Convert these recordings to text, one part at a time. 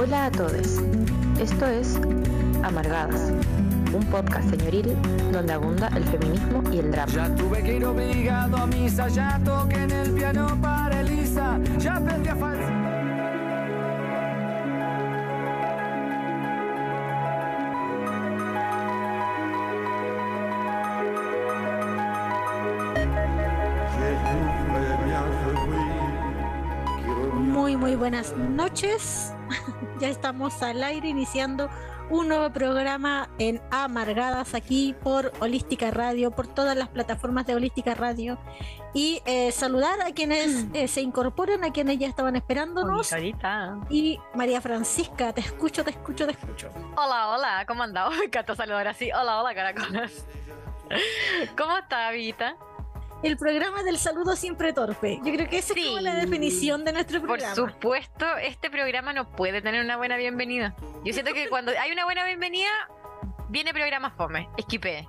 Hola a todos. Esto es Amargadas, un podcast señoril donde abunda el feminismo y el drama. Ya tuve que ir obligado a misa, ya toqué en el piano para Elisa, ya aprendí a falsar. Muy, muy buenas noches. ya estamos al aire iniciando un nuevo programa en Amargadas aquí por Holística Radio, por todas las plataformas de Holística Radio. Y eh, saludar a quienes eh, se incorporan, a quienes ya estaban esperándonos. Y María Francisca, te escucho, te escucho, te escucho. Hola, hola, ¿cómo andamos? Me encanta saludar así. Hola, hola, caracolas. ¿Cómo está, Vita? El programa del saludo siempre torpe. Yo creo que esa es como la definición de nuestro Por programa. supuesto, este programa no puede tener una buena bienvenida. Yo siento que cuando hay una buena bienvenida, viene programa fome. Esquipé.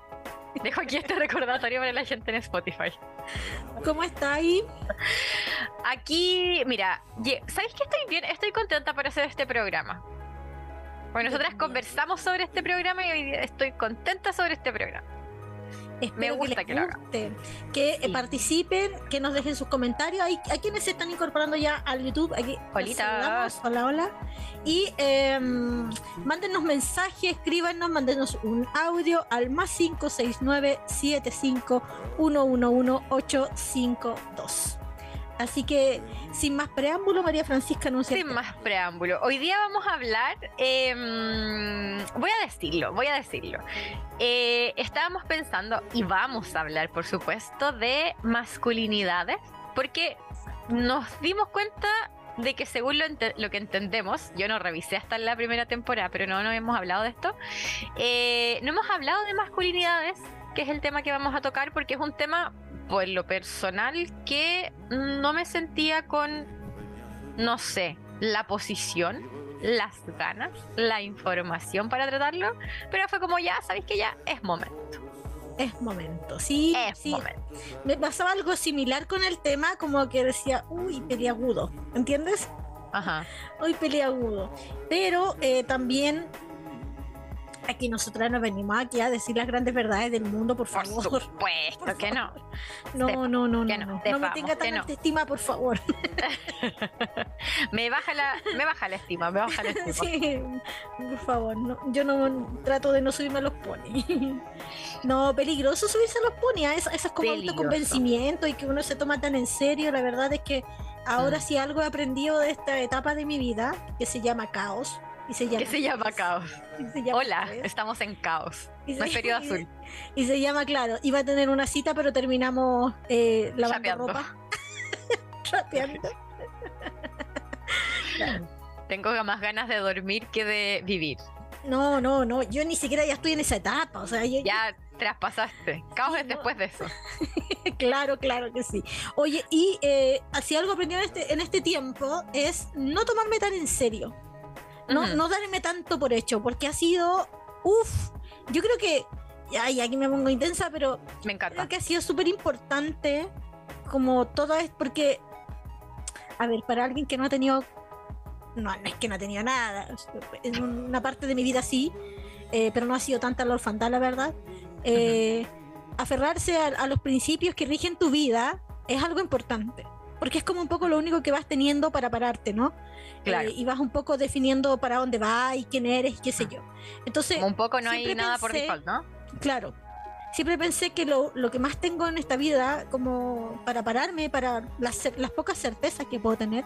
Dejo aquí este recordatorio para la gente en Spotify. ¿Cómo está ahí? Aquí, mira, ¿sabéis que estoy bien? Estoy contenta por hacer este programa. Porque nosotras conversamos sobre este programa y hoy día estoy contenta sobre este programa. Espero gusta les que lo hagan. guste, que eh, Sí. participen, que nos dejen sus comentarios. Hay, hay quienes se están incorporando ya al YouTube. Aquí. Hola, hola. Y eh, mándenos mensajes, escríbanos, mándenos un audio al más 569 75 111 852. Así que, sin más preámbulo, María Francisca anuncia. Sin más preámbulo, hoy día vamos a hablar, em, voy a decirlo, voy a decirlo. Eh, estábamos pensando, y vamos a hablar, por supuesto, de masculinidades, porque nos dimos cuenta de que según lo, ente- lo que entendemos, yo no revisé hasta la primera temporada, pero no, no hemos hablado de esto, eh, no hemos hablado de masculinidades, que es el tema que vamos a tocar, porque es un tema, por lo personal, que no me sentía con no sé, la posición, las ganas, la información para tratarlo, pero fue como ya, sabéis que ya es momento. Es momento. Sí, Es sí. momento. Me pasaba algo similar con el tema, como que decía, uy, peliagudo. ¿Entiendes? Ajá. Uy, peliagudo. Pero eh, también aquí nosotras nos venimos aquí a decir las grandes verdades del mundo, por Por favor. supuesto Por que no. No, no, no, no. no, me tenga tan no. autoestima, por favor. Me baja la, me baja la estima, me baja la estima. sí, por favor. No, yo no trato de no subirme a los ponis. no, peligroso subirse a los ponis. a Esas, esas como autoconvencimiento y que uno se toma tan en serio. La verdad es que ahora Mm. sí algo he aprendido de esta etapa de mi vida que se llama caos. Y se llama, ¿Qué se llama caos? se llama Hola, estamos en caos. Y No es se- periodo y- azul. Y se llama, claro, iba a tener una cita, pero terminamos eh, lavando Chapeando. ropa. Rapeando. Tengo más ganas de dormir que de vivir. No, no, no, yo ni siquiera ya estoy en esa etapa, o sea, yo, Ya traspasaste. Caos Sí, es no. después de eso. claro, claro que sí. Oye, y eh, si algo aprendí en este, en este tiempo es no tomarme tan en serio, no, no darme tanto por hecho, porque ha sido, uff, yo creo que, ay, aquí me pongo intensa, pero Me encanta. creo que ha sido súper importante como todo es porque a ver para alguien que no ha tenido no, no es que no ha tenido nada en una parte de mi vida sí eh, pero no ha sido tanta la orfandad la verdad eh, aferrarse a, a los principios que rigen tu vida es algo importante porque es como un poco lo único que vas teniendo para pararte, ¿no? Claro. Eh, y vas un poco definiendo para dónde vas y quién eres y qué sé yo. Entonces, Como un poco no hay nada por pensé- default, ¿no? Claro. Siempre pensé que lo, lo que más tengo en esta vida, como para pararme, para las, las pocas certezas que puedo tener,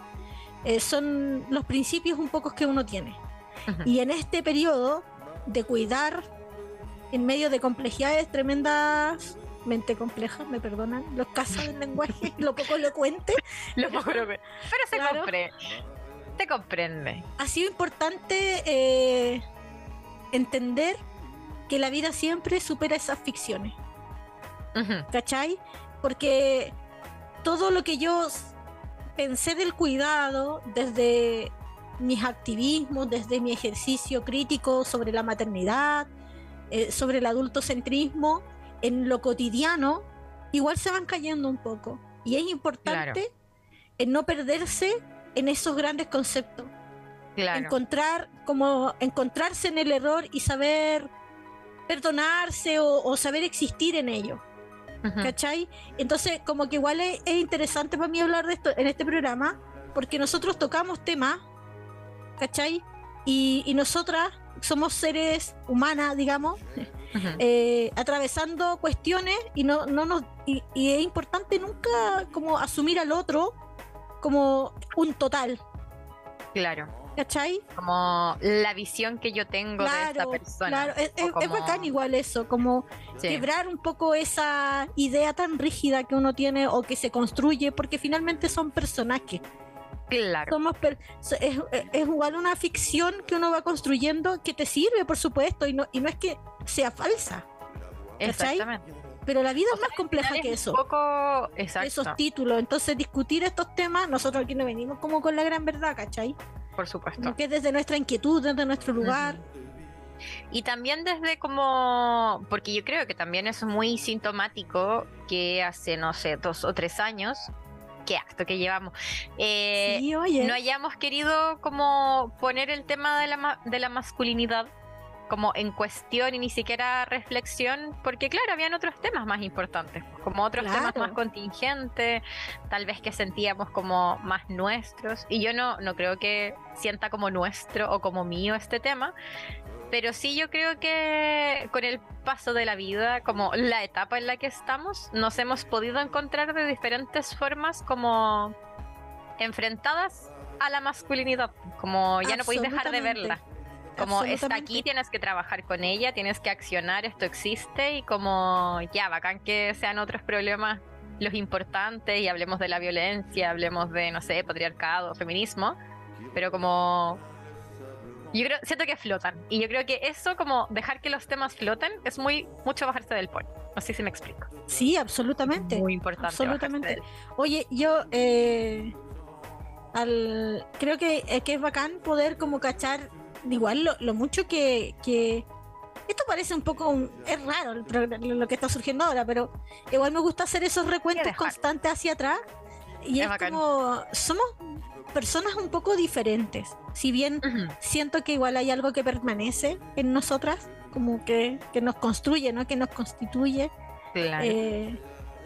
eh, son los principios un pocos que uno tiene. Y en este periodo de cuidar, en medio de complejidades tremendamente complejas, me perdonan los casos del lenguaje, lo poco elocuente, Lo poco lo que- Pero se Claro. comprende. Se comprende. ha sido importante eh, entender que la vida siempre supera esas ficciones. Ujú. ¿cachai? Porque todo lo que yo pensé del cuidado desde mis activismos, desde mi ejercicio crítico sobre la maternidad, eh, sobre el adultocentrismo, en lo cotidiano, igual se van cayendo un poco. Y es importante en no perderse en esos grandes conceptos. Claro. encontrar como encontrarse en el error y saber perdonarse o, o saber existir en ello. ¿Cachai? Entonces, como que igual es, es interesante para mí hablar de esto en este programa, porque nosotros tocamos temas, ¿cachai? Y, y nosotras somos seres humanas, digamos, eh, atravesando cuestiones y no, no nos y, y es importante nunca como asumir al otro como un total, Claro. ¿cachai? Como la visión que yo tengo de esta persona. claro, es, bacán igual eso, como Sí. quebrar un poco esa idea tan rígida que uno tiene o que se construye, porque finalmente son personajes. Claro. Somos per- es, es- igual una ficción que uno va construyendo que te sirve, por supuesto, y no, y no es que sea falsa, ¿cachai? Exactamente. pero la vida O es más compleja que un eso. poco. Exacto. Esos títulos, entonces discutir estos temas, nosotros aquí no venimos como con la gran verdad, ¿cachai? Por supuesto. Como que es desde nuestra inquietud, desde nuestro lugar. Y también desde como, porque yo creo que también es muy sintomático que hace, no sé, dos o tres años, que acto que llevamos, eh, sí, oye. no hayamos querido como poner el tema de la, de la masculinidad como en cuestión y ni siquiera reflexión, porque claro, habían otros temas más importantes, como otros temas más contingentes, tal vez que sentíamos como más nuestros, y yo no, no creo que sienta como nuestro o como mío este tema, pero sí yo creo que con el paso de la vida, como la etapa en la que estamos, nos hemos podido encontrar de diferentes formas como enfrentadas a la masculinidad, como ya no podéis dejar de verla. Como está aquí, tienes que trabajar con ella, tienes que accionar, esto existe y como ya, bacán que sean otros problemas los importantes y hablemos de la violencia, hablemos de, no sé, patriarcado, feminismo, pero como... Yo creo, siento que flotan y yo creo que eso, como dejar que los temas floten, es muy mucho bajarse del. No sé si me explico. Sí, absolutamente. Muy importante. absolutamente. Oye, yo eh, al, creo que, eh, que es bacán poder como cachar igual lo, lo mucho que, que- esto parece un poco un- es raro el lo que está surgiendo ahora, pero igual me gusta hacer esos recuentos constantes hacia atrás y Es es, como somos personas un poco diferentes. Si bien del- Ujú, siento que igual hay algo que permanece en nosotras, como que, que nos construye, ¿no? Que nos constituye. Claro. Eh,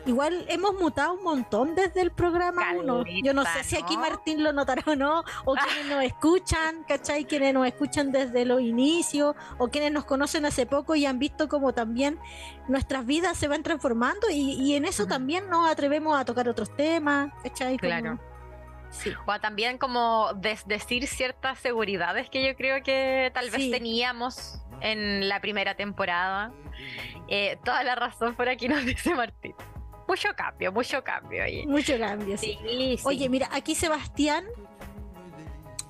igual hemos mutado un montón desde el programa 1. Yo no sé Caleta, si aquí ¿no? Martín lo notará o no, o quienes nos escuchan, ¿cachai? Quienes nos escuchan desde los inicios, o quienes nos conocen hace poco y han visto como también nuestras vidas se van transformando y, y en eso Ujú. también nos atrevemos a tocar otros temas, ¿cachai? Como- Claro. Sí. O también como desdecir ciertas seguridades que yo creo que tal vez Sí. teníamos en la primera temporada. Eh, toda la razón por aquí nos dice Martín. Mucho cambio, mucho cambio. Oye, Mucho cambio, sí. sí, sí. Oye, mira, aquí Sebastián,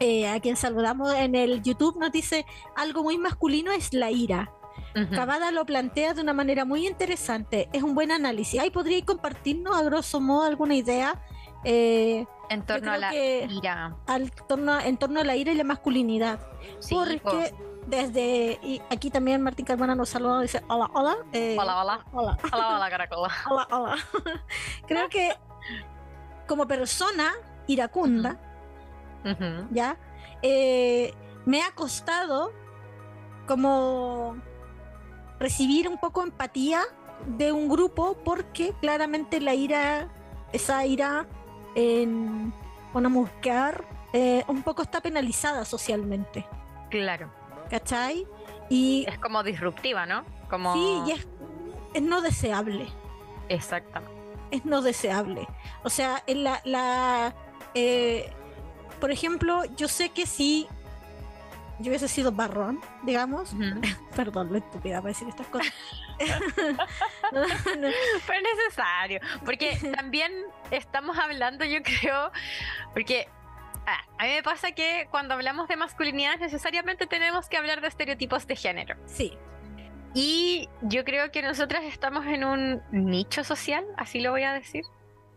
eh, a quien saludamos en el YouTube, nos dice algo muy masculino es la ira. Ujú. Cavada lo plantea de una manera muy interesante. Es un buen análisis. Ahí podría compartirnos a grosso modo alguna idea eh, en torno a la ira. al torno, en torno a la ira y la masculinidad. Sí, porque po. desde y aquí también Martín Carmona nos saluda dice hola hola eh, Hola, hola. hola Hola, hola, caracola. hola hola creo que como persona iracunda. ¿ya? Eh, me ha costado como recibir un poco empatía de un grupo porque claramente la ira, esa ira en una mujer, eh, un poco está penalizada socialmente, Claro. ¿cachai? Y Es como disruptiva, ¿no? Como... sí, y es, es no deseable. Exactamente. es no deseable. O sea, en la, la eh, por ejemplo, yo sé que si yo hubiese sido barrón, digamos, perdón, lo estúpida para decir estas cosas. No, es necesario, porque también estamos hablando, yo creo, porque ah, a mí me pasa que cuando hablamos de masculinidad necesariamente tenemos que hablar de estereotipos de género. sí, Y yo creo que nosotras estamos en un nicho social, así lo voy a decir,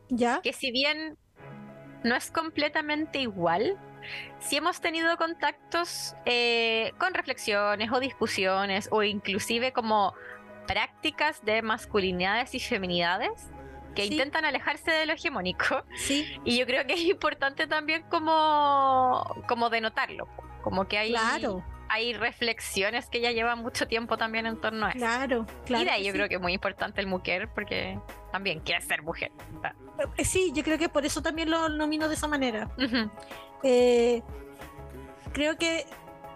ya, que si bien no es completamente igual, si hemos tenido contactos eh, con reflexiones o discusiones o inclusive como prácticas de masculinidades y feminidades que Sí. intentan alejarse de lo hegemónico sí, y yo creo que es importante también como, como denotarlo Como que hay, Claro, hay reflexiones que ya llevan mucho tiempo también en torno a eso. claro, claro. y de ahí yo sí. creo que es muy importante el mujer porque también quiere ser mujer. Eh, Sí, yo creo que por eso también lo nomino de esa manera. Eh, creo que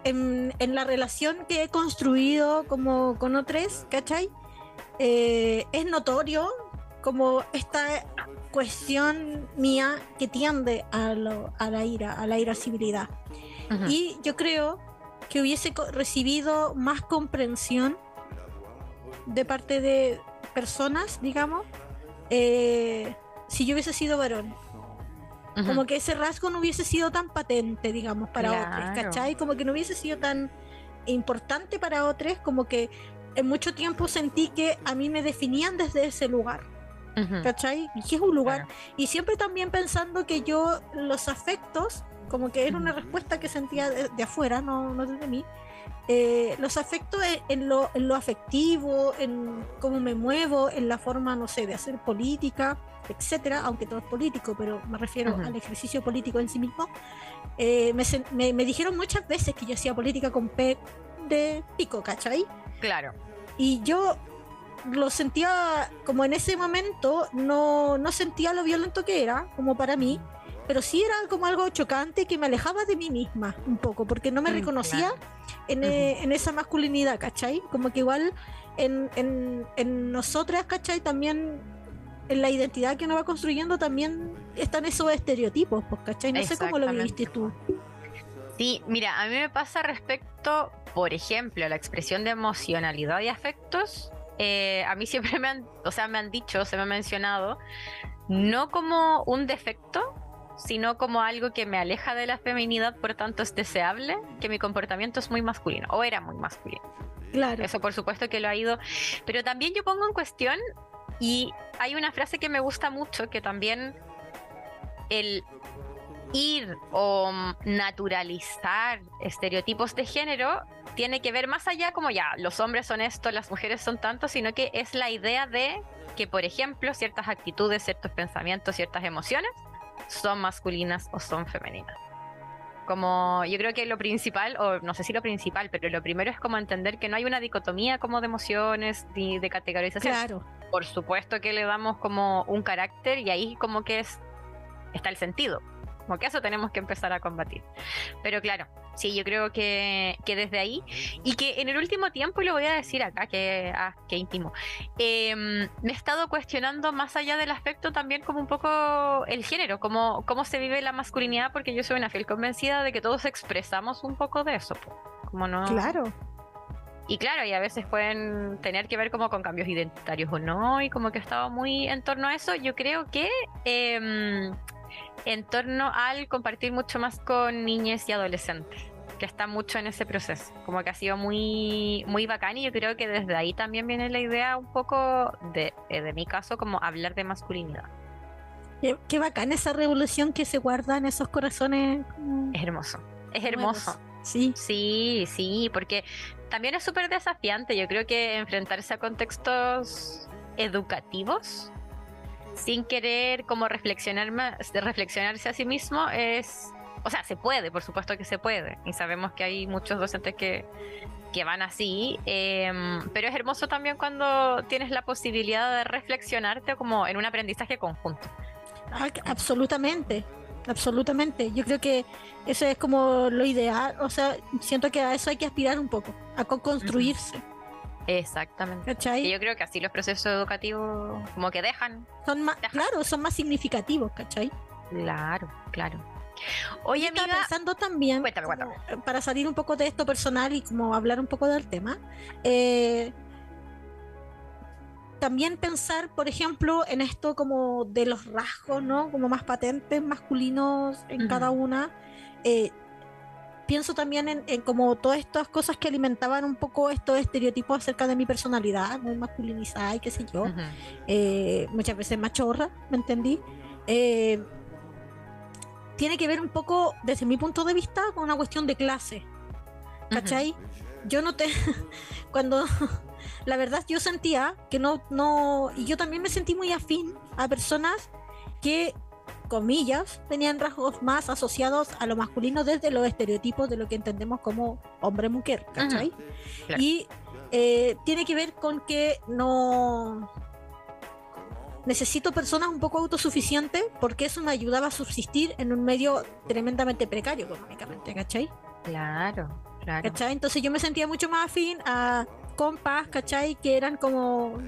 en, en la relación que he construido como con otros, ¿cachai? Eh, es notorio como esta cuestión mía que tiende a, lo- a la ira, a la irascibilidad. ujú. Y yo creo que hubiese recibido más comprensión de parte de personas, digamos, eh, si yo hubiese sido varón. Como que ese rasgo no hubiese sido tan patente, digamos, para otros, Claro. ¿cachai? Como que no hubiese sido tan importante para otros, como que en mucho tiempo sentí que a mí me definían desde ese lugar. ¿cachai? Y que es un lugar. Claro. Y siempre también pensando que yo los afectos, como que era una respuesta que sentía de, de afuera, no, no desde mí, eh, los afectos en, en lo, en lo afectivo, en cómo me muevo, en la forma, no sé, de hacer política, etcétera, aunque todo es político, pero me refiero Ujú. al ejercicio político en sí mismo, eh, me, me- me dijeron muchas veces que yo hacía política con P de pico, ¿cachai? Claro. Y yo lo sentía como en ese momento, no, no sentía lo violento que era, como para mí, pero sí era como algo chocante que me alejaba de mí misma un poco, porque no me Mm, reconocía claro. en, eh, en esa masculinidad, ¿cachai? Como que igual en, en, en nosotras, ¿cachai? También en la identidad que uno va construyendo también están esos estereotipos, pues, ¿cachai? No sé cómo lo viviste tú. Sí, mira, a mí me pasa respecto, por ejemplo, a la expresión de emocionalidad y afectos. eh, a mí siempre me han, o sea, me han dicho, se me ha mencionado, no como un defecto, sino como algo que me aleja de la feminidad, por tanto es deseable, que mi comportamiento es muy masculino, o era muy masculino. Claro. Eso por supuesto que lo ha ido. Pero también yo pongo en cuestión, y hay una frase que me gusta mucho, que también el ir o naturalizar estereotipos de género tiene que ver más allá como ya, los hombres son esto, las mujeres son tanto, sino que es la idea de que, por ejemplo, ciertas actitudes, ciertos pensamientos, ciertas emociones son masculinas o son femeninas. Como yo creo que lo principal, o no sé si lo principal, pero lo primero es como entender que no hay una dicotomía como de emociones ni de categorización. Claro. Por supuesto que le damos como un carácter y ahí como que es está el sentido. Como que eso tenemos que empezar a combatir. Pero claro, sí, yo creo que, que desde ahí, y que en el último tiempo, y lo voy a decir acá, que, ah, qué íntimo, em, me he estado cuestionando más allá del aspecto también como un poco el género, cómo, cómo se vive la masculinidad, porque yo soy una fiel convencida de que todos expresamos un poco de eso. Como no, Claro. y claro, y a veces pueden tener que ver como con cambios identitarios o no, y como que he estado muy en torno a eso. Yo creo que em, en torno al compartir mucho más con niñas y adolescentes, que está mucho en ese proceso, como que ha sido muy, muy bacán y yo creo que desde ahí también viene la idea un poco de, eh, de mi caso, como hablar de masculinidad. Qué, qué bacán esa revolución que se guarda en esos corazones. Es hermoso, es nuevos. hermoso. Sí. Sí, sí, porque también es súper desafiante. Yo creo que enfrentarse a contextos educativos sin querer como reflexionar más, reflexionarse a sí mismo es, o sea, se puede, por supuesto que se puede. Y sabemos que hay muchos docentes que, que van así, em, pero es hermoso también cuando tienes la posibilidad de reflexionarte como en un aprendizaje conjunto. Ah, absolutamente, absolutamente. Yo creo que eso es como lo ideal. O sea, siento que a eso hay que aspirar un poco, a co-construirse. Exactamente. Y ¿Cachai? yo creo que así los procesos educativos como que dejan Son más, Ajá. claro, son más significativos, ¿cachai? Claro, claro. Oye, Yo estaba pensando también, Cuéntame, como, para salir un poco de esto personal y como hablar un poco del tema, eh, también pensar, por ejemplo, en esto como de los rasgos, ¿no? Como más patentes, masculinos en cada una. Eh, pienso también en, en como todas estas cosas que alimentaban un poco estos estereotipos acerca de mi personalidad, muy masculinizada y qué sé yo Ujú. eh, muchas veces machorra, ¿me entendí? Eh, tiene que ver un poco, desde mi punto de vista, con una cuestión de clase, ¿cachai? Yo no te... cuando... La verdad yo sentía que no, no... Y yo también me sentí muy afín a personas que comillas, tenían rasgos más asociados a lo masculino desde los estereotipos de lo que entendemos como hombre-mujer, ¿cachai? Claro. Y eh, tiene que ver con que no necesito personas un poco autosuficientes porque eso me ayudaba a subsistir en un medio tremendamente precario económicamente, ¿cachai? Claro, claro. ¿cachai? Entonces yo me sentía mucho más afín a compas, ¿cachai? Que eran como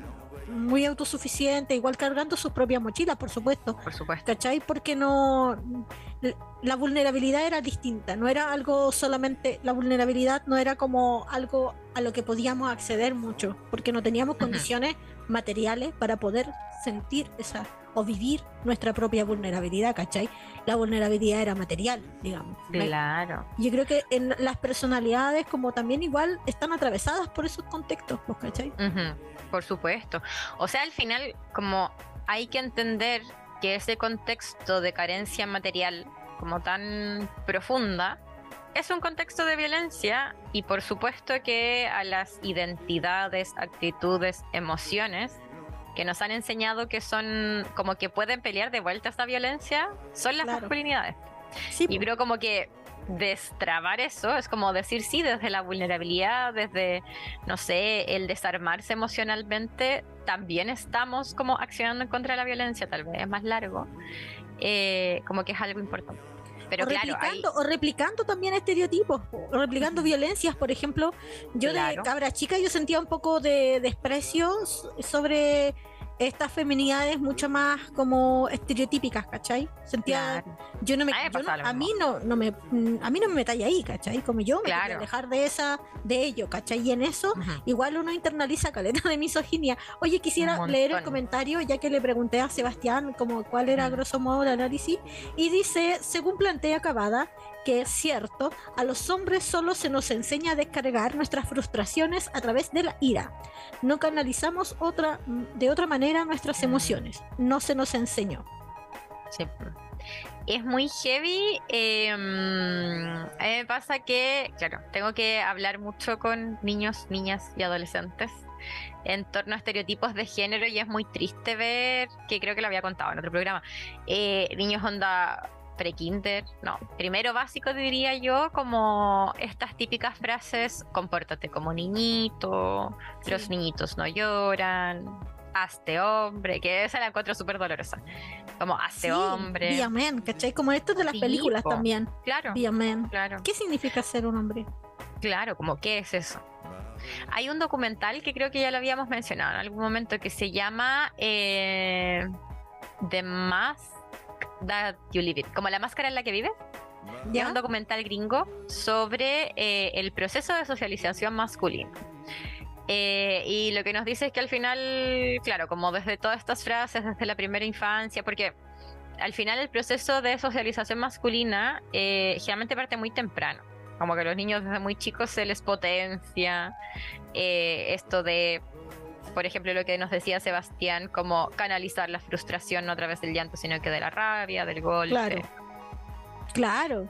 muy autosuficientes, igual cargando sus propias mochilas, por supuesto. Por supuesto. ¿Cachai? Porque no. La vulnerabilidad era distinta, no era algo solamente. La vulnerabilidad no era como algo a lo que podíamos acceder mucho, porque no teníamos condiciones materiales para poder sentir esa o vivir nuestra propia vulnerabilidad, ¿cachai? La vulnerabilidad era material, digamos. Claro. Yo creo que en las personalidades, como también igual, están atravesadas por esos contextos, pues, ¿cachai? Por supuesto. O sea, al final, como hay que entender que ese contexto de carencia material como tan profunda es un contexto de violencia y por supuesto que a las identidades, actitudes, emociones que nos han enseñado que son como que pueden pelear de vuelta esta violencia son las Claro. masculinidades. Sí, Y creo como que destrabar eso es como decir sí desde la vulnerabilidad, desde, no sé, el desarmarse emocionalmente, también estamos como accionando en contra de la violencia, tal vez es más largo, eh, como que es algo importante. Pero o, claro, hay, replicando, o replicando también estereotipos, o replicando violencias, por ejemplo, yo Claro. de cabra chica yo sentía un poco de desprecio sobre estas feminidades mucho más como estereotípicas, ¿cachai? Sentía, claro, yo no me, A yo no- a mí no, no me, mm, a mí no me metáis ahí, ¿cachai? Como yo me quería Claro. alejar de esa, de ello, ¿cachai? Y en eso igual uno internaliza caleta de misoginia. Oye, quisiera leer el comentario, ya que le pregunté a Sebastián como cuál era grosso modo el análisis, y dice, según plantea Cavada, que es cierto, a los hombres solo se nos enseña a descargar nuestras frustraciones a través de la ira. No canalizamos otra, de otra manera nuestras emociones. No se nos enseñó. Sí. Es muy heavy. eh, a mí me pasa que, claro, tengo que hablar mucho con niños, niñas y adolescentes en torno a estereotipos de género y es muy triste ver, que creo que lo había contado en otro programa, eh, niños onda pre-kinder, no, primero básico diría yo, como estas típicas frases, compórtate como niñito, los niñitos no lloran, hazte hombre, que esa la encuentro súper dolorosa, como hazte Sí, hombre, Be a man, ¿cachai? Como esto de las Sí, películas po. también. claro, Be a man. claro. ¿Qué significa ser un hombre? Claro, como qué es eso. Hay un documental que creo que ya lo habíamos mencionado en algún momento que se llama eh, The That You Live In, como la máscara en la que vives. Es un documental gringo sobre eh, el proceso de socialización masculino. Eh, y lo que nos dice es que al final, claro, como desde todas estas frases, desde la primera infancia, porque al final el proceso de socialización masculina eh, generalmente parte muy temprano. Como que a los niños desde muy chicos se les potencia eh, esto de, por ejemplo, lo que nos decía Sebastián, como canalizar la frustración no a través del llanto, sino que de la rabia, del golpe. Claro. Claro.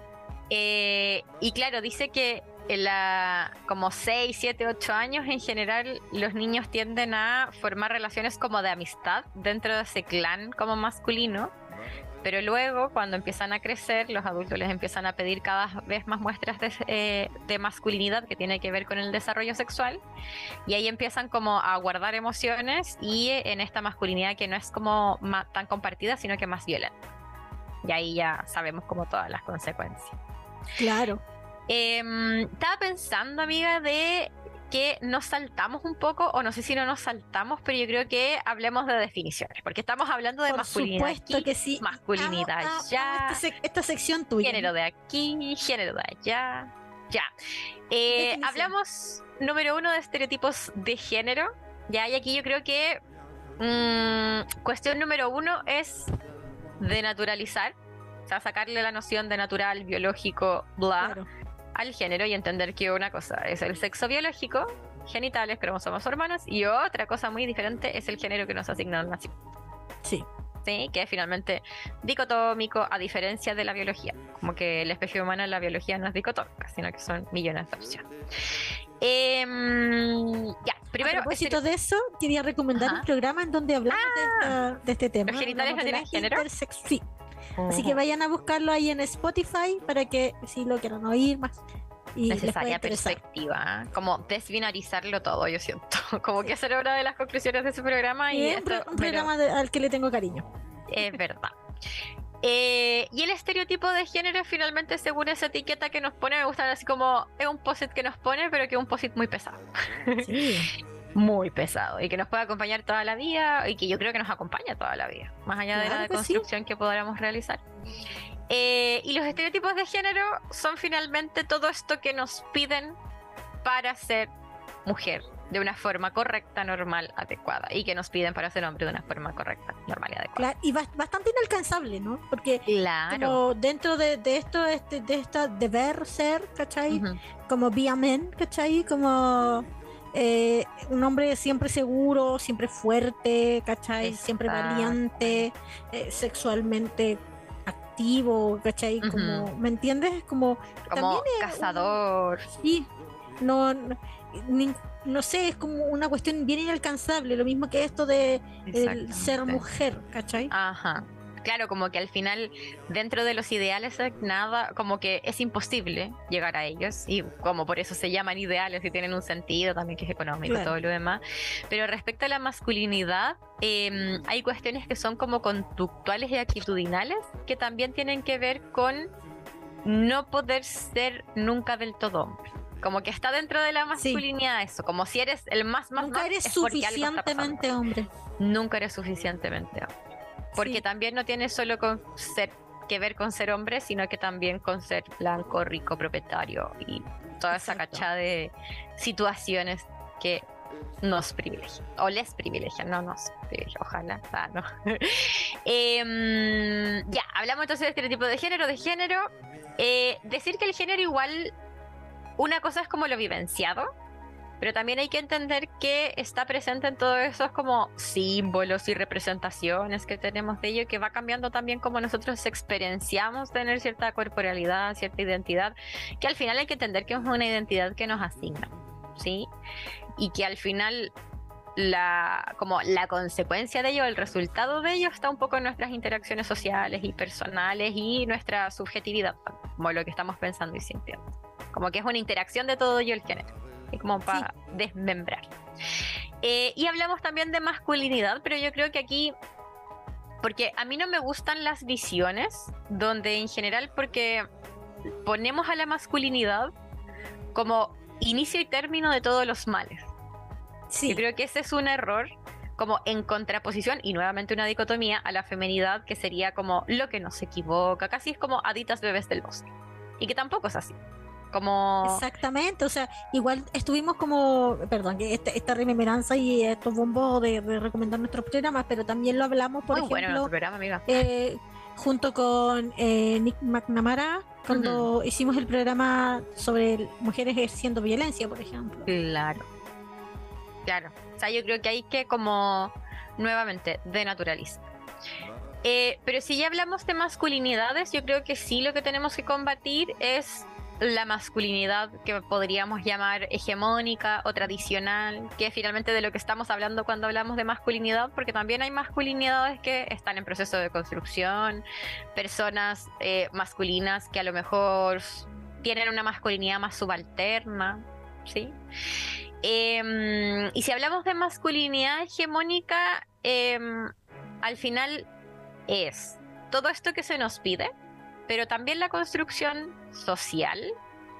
Eh, y claro, dice que en la, como 6, 7, 8 años en general los niños tienden a formar relaciones como de amistad dentro de ese clan como masculino. Pero luego, cuando empiezan a crecer, los adultos les empiezan a pedir cada vez más muestras de, eh, de masculinidad que tiene que ver con el desarrollo sexual. Y ahí empiezan como a guardar emociones y en esta masculinidad que no es como tan compartida, sino que más violenta. Y ahí ya sabemos como todas las consecuencias. Claro. Em, estaba pensando, amiga, de que nos saltamos un poco, o no sé si no nos saltamos, pero yo creo que hablemos de definiciones, porque estamos hablando de Por masculinidad supuesto aquí, que sí. masculinidad Amo, amo, ya, amo esta, sec- esta sección tuya. género de aquí, género de allá, ya. Eh, hablamos, número uno, de estereotipos de género, ya, y aquí yo creo que mm, cuestión número uno es de naturalizar, o sea, sacarle la noción de natural, biológico, bla, Claro. Al género y entender que una cosa es el sexo biológico, genitales, cromosomas humanos, y otra cosa muy diferente es el género que nos asigna el nacimiento, Sí. ¿sí? que es finalmente dicotómico a diferencia de la biología, como que la especie humana en la biología no es dicotómica, sino que son millones de opciones. Em, ya, primero, a propósito de eso, quería recomendar Ajá. Ah. un programa en donde hablamos de, esta- de este tema. ¿Los genitales no tienen género? Sí. Así que vayan a buscarlo ahí en Spotify para que si lo quieran oír más. Y necesaria perspectiva, como desbinarizarlo todo, yo siento. Como que hacer una de las conclusiones de ese programa y Y es un, esto un programa al que le tengo cariño. es verdad. Eh, y el estereotipo de género finalmente según esa etiqueta que nos pone me gusta así como es un posit que nos pone pero que es un posit muy pesado Sí. muy pesado y que nos puede acompañar toda la vida y que yo creo que nos acompaña toda la vida más allá de Claro la que sí. construcción que podamos realizar Eh, y los estereotipos de género son finalmente todo esto que nos piden para ser mujer de una forma correcta, normal, adecuada y que nos piden para ser hombre de una forma correcta, normal y adecuada. Claro, y bas- bastante inalcanzable, ¿no? Porque Claro. como dentro de, de esto, este, de esta deber ser, ¿cachai? Ujú. Como be a man, ¿cachai? Como eh, un hombre siempre seguro, siempre fuerte, ¿cachai? Siempre valiente, eh, sexualmente activo, ¿cachai? Como. ¿me entiendes? Como como también es cazador. Sí, no, no, no sé, es como una cuestión bien inalcanzable, lo mismo que esto de el ser mujer, ¿cachai? Ajá. Claro, como que al final, dentro de los ideales, nada, como que es imposible llegar a ellos. Y como por eso se llaman ideales y tienen un sentido también que es económico y Claro. todo lo demás. Pero respecto a la masculinidad, em, hay cuestiones que son como conductuales y actitudinales que también tienen que ver con no poder ser nunca del todo hombre. Como que está dentro de la Sí. masculinidad eso, como si eres el más más Nunca más, eres suficientemente hombre. nunca eres suficientemente hombre. Porque Sí. también no tiene solo con ser que ver con ser hombre, sino que también con ser blanco, rico, propietario y toda esa Exacto. cacha de situaciones que nos privilegian o les privilegian, no nos privilegian, ojalá. Ah, no. Em, ya, hablamos entonces de estereotipo de género, de género. Eh, decir que el género igual, una cosa es como lo vivenciado, pero también hay que entender que está presente en todos esos como símbolos y representaciones que tenemos de ello, que va cambiando también como nosotros experienciamos tener cierta corporalidad, cierta identidad, que al final hay que entender que es una identidad que nos asigna, ¿sí? Y que al final la, como la consecuencia de ello, el resultado de ello está un poco en nuestras interacciones sociales y personales y nuestra subjetividad, como lo que estamos pensando y sintiendo. Como que es una interacción de todo ello el género. Es como para desmembrar. Eh, y hablamos también de masculinidad, pero yo creo que aquí, porque a mí no me gustan las visiones, donde en general, porque ponemos a la masculinidad como inicio y término de todos los males. Sí, Yo creo que ese es un error como en contraposición y nuevamente una dicotomía a la femenidad que sería como lo que nos equivoca, casi es como aditas bebés del bosque. Y que tampoco es así. Como... exactamente. O sea, igual estuvimos como, perdón, este- esta remembranza y estos bombos de, de recomendar nuestros programas, pero también lo hablamos, por Muy bueno ejemplo, nuestro programa, amiga. eh, junto con eh, Nick McNamara, cuando hicimos el programa sobre mujeres ejerciendo violencia, por ejemplo. Claro. Claro. O sea, yo creo que hay que como nuevamente denaturalizar. Eh, pero si ya hablamos de masculinidades, yo creo que sí lo que tenemos que combatir es la masculinidad que podríamos llamar hegemónica o tradicional, que es finalmente de lo que estamos hablando cuando hablamos de masculinidad, porque también hay masculinidades que están en proceso de construcción, personas eh, masculinas que a lo mejor tienen una masculinidad más subalterna, ¿sí? Em, y si hablamos de masculinidad hegemónica, em, al final es todo esto que se nos pide, pero también la construcción social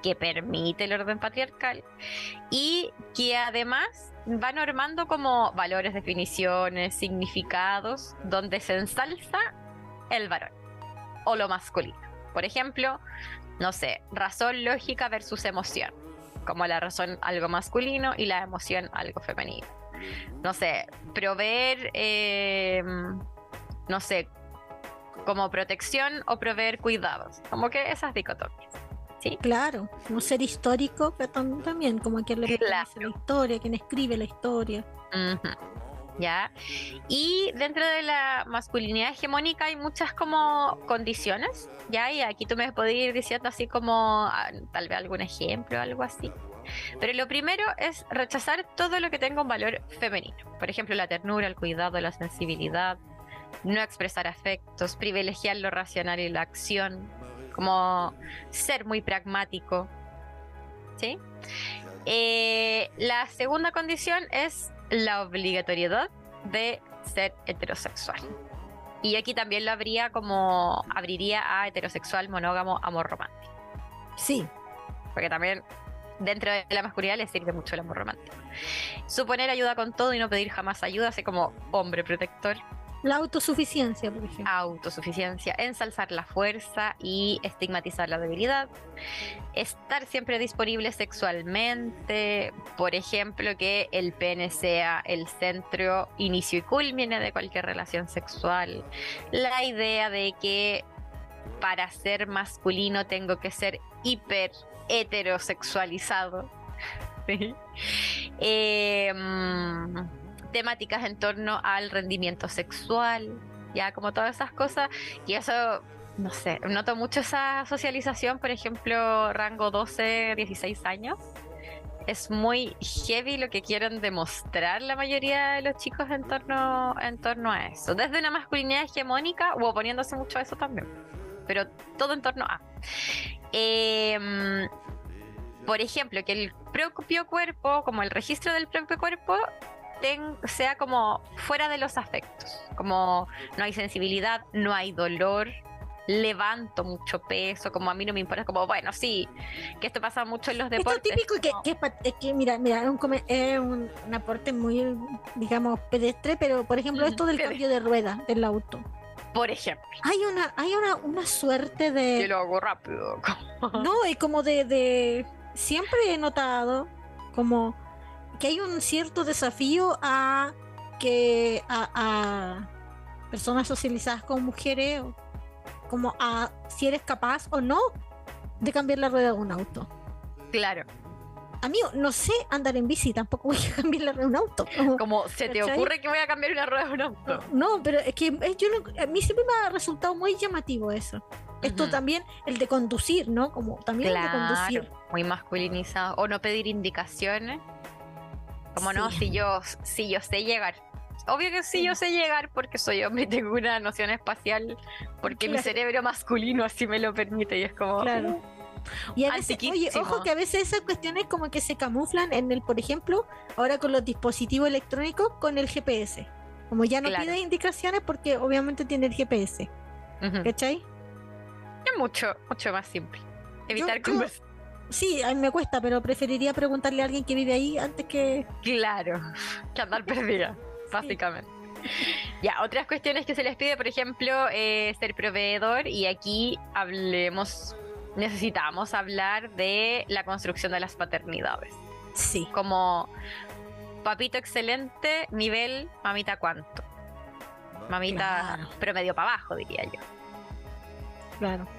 que permite el orden patriarcal y que además va normando como valores, definiciones, significados, donde se ensalza el varón o lo masculino. Por ejemplo, no sé, razón lógica versus emoción, como la razón algo masculino y la emoción algo femenino. No sé, proveer, eh, no sé, como protección o proveer cuidados, como que esas dicotomías. ¿sí? Claro, no ser histórico, pero tam- también como quien le Claro. la historia, quien escribe la historia. Ujú. ¿Ya? Y dentro de la masculinidad hegemónica hay muchas como condiciones, ¿ya? Y aquí tú me podés ir diciendo así como ah, tal vez algún ejemplo, algo así. Pero lo primero es rechazar todo lo que tenga un valor femenino. Por ejemplo, la ternura, el cuidado, la sensibilidad, no expresar afectos, privilegiar lo racional y la acción, como ser muy pragmático. ¿Sí? Eh, la segunda condición es la obligatoriedad de ser heterosexual. Y aquí también lo habría como abriría a heterosexual, monógamo, amor romántico. Sí. Porque también dentro de la masculinidad le sirve mucho el amor romántico. Suponer ayuda con todo y no pedir jamás ayuda, así como hombre protector. La autosuficiencia, por ejemplo. Autosuficiencia, ensalzar la fuerza y estigmatizar la debilidad. Estar siempre disponible sexualmente, por ejemplo, que el pene sea el centro, inicio y culmine de cualquier relación sexual. La idea de que para ser masculino tengo que ser hiper heterosexualizado. ¿Sí? Eh, temáticas en torno al rendimiento sexual, ya como todas esas cosas, y eso, no sé, noto mucho esa socialización, por ejemplo, rango 12, 16 años. Es muy heavy lo que quieren demostrar la mayoría de los chicos en torno, en torno a eso. Desde una masculinidad hegemónica o oponiéndose mucho a eso también. Pero todo en torno a. Em, por ejemplo, que el propio cuerpo, como el registro del propio cuerpo, sea como fuera de los afectos, como no hay sensibilidad, no hay dolor, levanto mucho peso, como a mí no me importa, como bueno, sí, que esto pasa mucho en los deportes. Esto típico que, que, que, mira, mira, es un, aporte muy, digamos, pedestre, pero por ejemplo, esto del cambio de rueda del auto. Por ejemplo. Hay una, hay una, una suerte de. Yo lo hago rápido. no, y como de, de. Siempre he notado como que hay un cierto desafío a que a, personas socializadas con mujeres, como a si eres capaz o no de cambiar la rueda de un auto. Claro. Amigo, no sé andar en bici, tampoco voy a cambiar la rueda de un auto. Como, se te ocurre que voy a cambiar una rueda de un auto. No, pero es que eh, yo a mí siempre me ha resultado muy llamativo eso. Esto también, el de conducir, ¿no? Como también el de conducir. Muy masculinizado. O no pedir indicaciones. Como no, si yo, si yo sé llegar. Obvio que sí, yo sé llegar porque soy hombre y tengo una noción espacial, porque mi cerebro masculino así me lo permite y es como... Claro. Y a veces, oye, ojo que a veces esas cuestiones como que se camuflan en el, por ejemplo, ahora con los dispositivos electrónicos con el GPS. Como ya no pide indicaciones porque obviamente tiene el GPS. ¿Cachai? Es mucho, mucho más simple. Evitar conversaciones Sí, a mí me cuesta, pero preferiría preguntarle a alguien que vive ahí antes que. Claro, que andar perdida, básicamente. Ya, otras cuestiones que se les pide, por ejemplo, eh, ser proveedor, y aquí hablemos, necesitamos hablar de la construcción de las paternidades. Sí. Como papito excelente, nivel mamita cuánto. Mamita promedio para abajo, diría yo. Claro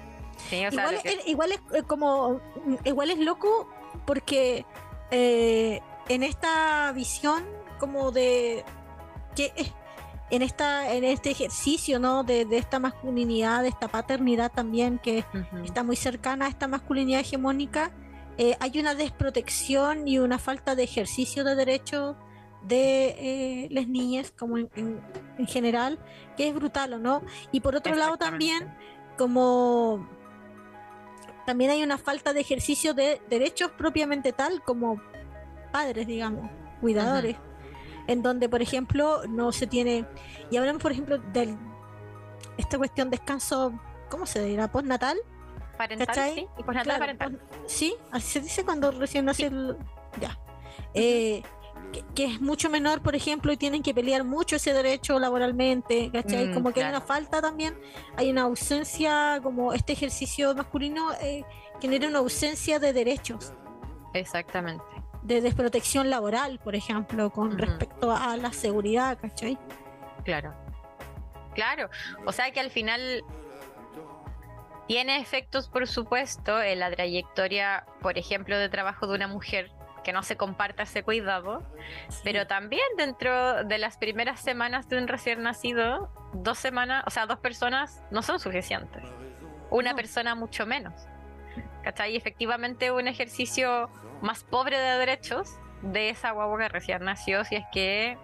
igual, es, eh, como igual es loco porque eh, en esta visión como de que en esta en este ejercicio no de, esta masculinidad de esta paternidad también que está muy cercana a esta masculinidad hegemónica eh, hay una desprotección y una falta de ejercicio de derechos de las niñas como en, en, general que es brutal o no y por otro lado también como también hay una falta de ejercicio de derechos propiamente tal como padres, digamos, cuidadores, en donde, por ejemplo, no se tiene, y hablamos, por ejemplo, de esta cuestión de descanso, ¿cómo se dirá? Postnatal. Parental, sí, y postnatal parental. sí, así se dice cuando recién nace el... Ya. Eh, que, es mucho menor, por ejemplo, y tienen que pelear mucho ese derecho laboralmente, ¿cachai? Mm, como que hay una falta también, hay una ausencia, como este ejercicio masculino eh, genera una ausencia de derechos. Exactamente. De desprotección laboral, por ejemplo, con respecto a la seguridad, ¿cachai? Claro. Claro. O sea que al final tiene efectos, por supuesto, en la trayectoria, por ejemplo, de trabajo de una mujer que no se comparta ese cuidado, pero también dentro de las primeras semanas de un recién nacido, dos semanas, o sea, dos personas no son suficientes. Una persona mucho menos. ¿Cachai? Y efectivamente un ejercicio más pobre de derechos de esa guagua que recién nació, si es que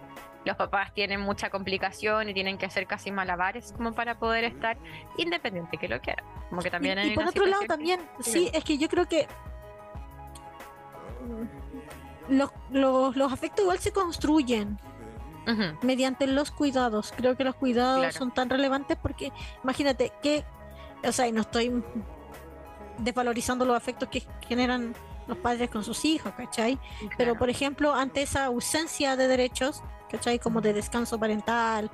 los papás tienen mucha complicación y tienen que hacer casi malabares como para poder estar independiente que lo quieran. Como que también y, hay y por otro lado también, que- sí, es que yo creo que los, los, los afectos igual se construyen mediante los cuidados. Creo que los cuidados Claro. son tan relevantes porque imagínate que, o sea, y no estoy desvalorizando los afectos que generan los padres con sus hijos, ¿cachai? Pero por ejemplo, ante esa ausencia de derechos, ¿cachai? Como de descanso parental,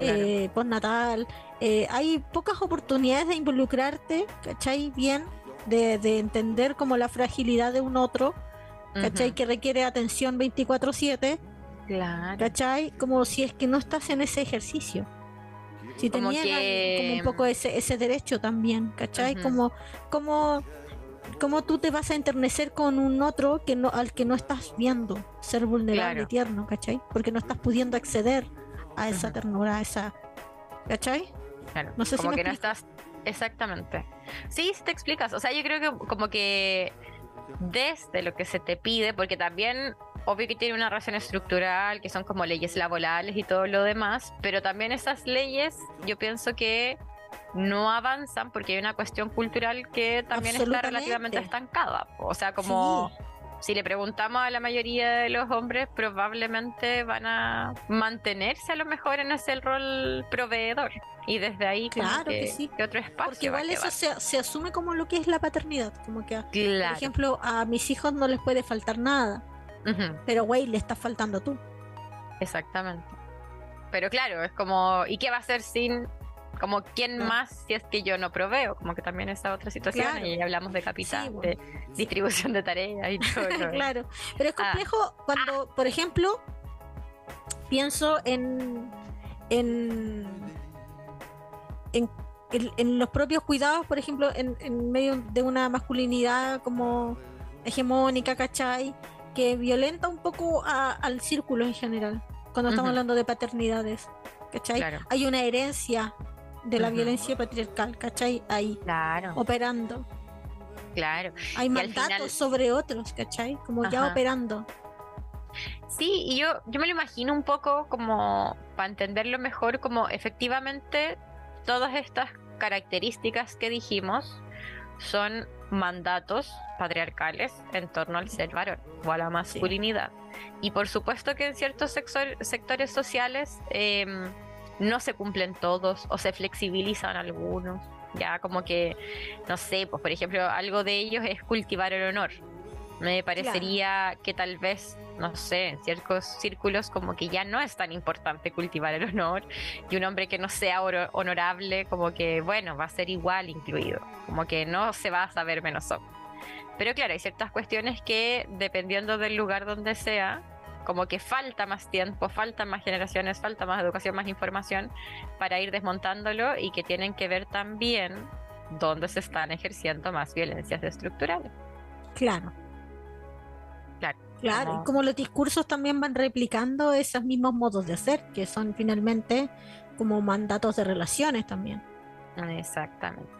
eh, postnatal, eh, hay pocas oportunidades de involucrarte, ¿cachai? Bien, de, de entender como la fragilidad de un otro, ¿cachai? Que requiere atención 24/7, Claro. ¿cachai? Como si es que no estás en ese ejercicio. Si Como que- como un poco ese, ese derecho también, ¿cachai? Como, como, como tú te vas a enternecer con un otro que no, al que no estás viendo ser vulnerable Claro. y tierno, ¿cachai? Porque no estás pudiendo acceder a esa ternura, a esa, ¿cachai? Claro, No sé si como me que no explico. estás exactamente. Sí, sí te explicas. O sea, yo creo que como que desde lo que se te pide, porque también obvio que tiene una razón estructural, que son como leyes laborales y todo lo demás, pero también esas leyes yo pienso que no avanzan porque hay una cuestión cultural que también está relativamente estancada. O sea, como Sí. Si le preguntamos a la mayoría de los hombres, probablemente van a mantenerse a lo mejor en ese rol proveedor. Y desde ahí, Claro que sí. ¿qué otro espacio. Porque igual eso se, se asume como lo que es la paternidad, como que, por ejemplo, a mis hijos no les puede faltar nada, pero güey, le está faltando tú. exactamente. Pero claro, es como, ¿y qué va a hacer sin, como, quién Claro. más si es que yo no proveo? Como que también esa otra situación, Claro. y hablamos de capital, Sí, bueno. de distribución de tareas y todo. claro, pero es Ah. complejo cuando, por ejemplo, pienso en en, en en- en los propios cuidados, por ejemplo, en, en medio de una masculinidad como hegemónica, ¿cachai? Que violenta un poco a- al círculo en general, cuando estamos hablando de paternidades, ¿cachai? Claro. Hay una herencia de la violencia patriarcal, ¿cachai? Ahí, Claro, operando. claro. Hay mandatos final- sobre otros, ¿cachai? Como ya operando. Sí, y yo, yo me lo imagino un poco como, para entenderlo mejor, como efectivamente todas estas características que dijimos son mandatos patriarcales en torno al ser varón o a la masculinidad. Y por supuesto que en ciertos sectores sociales em, no se cumplen todos o se flexibilizan algunos. Ya como que, no sé, pues por ejemplo, algo de ellos es cultivar el honor. Me parecería que tal vez, no sé, en ciertos círculos como que ya no es tan importante cultivar el honor y un hombre que no sea honorable como que, bueno, va a ser igual incluido, como que no se va a saber menos hombre. Pero claro, hay ciertas cuestiones que dependiendo del lugar donde sea, como que falta más tiempo, faltan más generaciones, falta más educación, más información para ir desmontándolo y que tienen que ver también dónde se están ejerciendo más violencias estructurales. Claro. Claro, Claro, como- y como los discursos también van replicando esos mismos modos de hacer, que son finalmente como mandatos de relaciones también. Exactamente.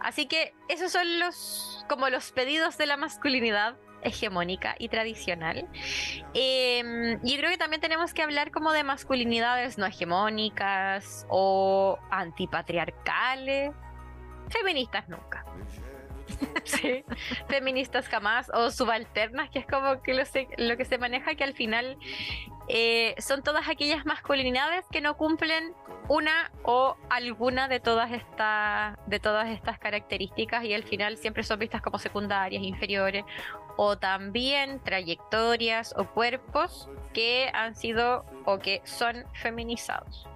Así que esos son los como los pedidos de la masculinidad hegemónica y tradicional. Eh, yo creo que también tenemos que hablar como de masculinidades no hegemónicas o antipatriarcales. Feministas nunca. Sí, feministas jamás o subalternas, que es como que lo, que se maneja que al final eh, son todas aquellas masculinidades que no cumplen una o alguna de todas de todas estas características y al final siempre son vistas como secundarias, inferiores o también trayectorias o cuerpos que han sido o que son feminizados.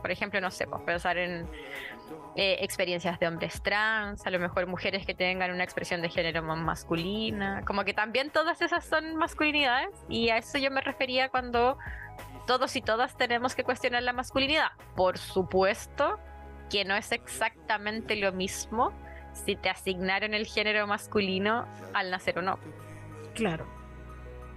Por ejemplo, no sé, pues pensar en eh, experiencias de hombres trans, a lo mejor mujeres que tengan una expresión de género más masculina, como que también todas esas son masculinidades y a eso yo me refería cuando todos y todas tenemos que cuestionar la masculinidad. Por supuesto que no es exactamente lo mismo si te asignaron el género masculino al nacer o no. Claro.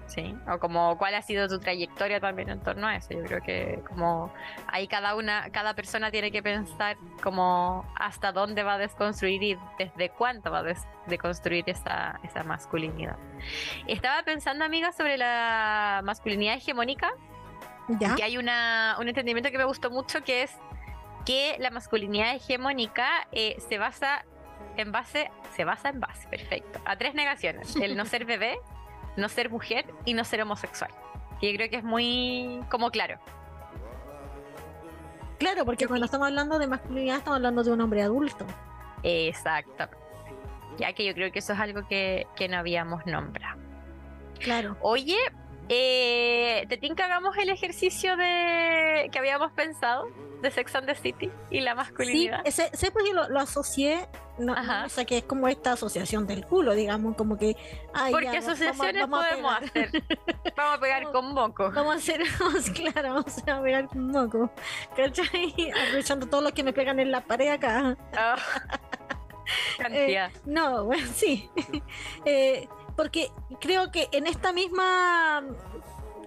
Sí, o como cuál ha sido tu trayectoria también en torno a eso. Yo creo que como ahí cada una, cada persona tiene que pensar como hasta dónde va a desconstruir y desde cuánto va a deconstruir esa, esa masculinidad. Estaba pensando, amiga, sobre la masculinidad hegemónica Ya. que hay una, un entendimiento que me gustó mucho que es que la masculinidad hegemónica eh, se basa en base, se basa en base, perfecto, a tres negaciones, el no ser bebé, no ser mujer y no ser homosexual. Y yo creo que es muy como claro. Claro, porque cuando estamos hablando de masculinidad estamos hablando de un hombre adulto. Exacto. Ya que yo creo que eso es algo que, que no habíamos nombrado. Claro. Oye, eh, ¿te tinca hagamos el ejercicio de que habíamos pensado de Sex and the City y la Sí, masculinidad? ese, sé porque lo, lo asocié, no, no, o sea, que es como esta asociación del culo, digamos, como que... ay, Porque ya, asociaciones vamos a podemos hacer. Vamos a pegar Vamos- con moco. Vamos a hacer, vamos, claro, vamos a pegar un moco, ¿cachai? Aprovechando todos los que me pegan en la pared acá. Ah. Cantidad. No, bueno, sí. Eh, porque creo que en esta misma,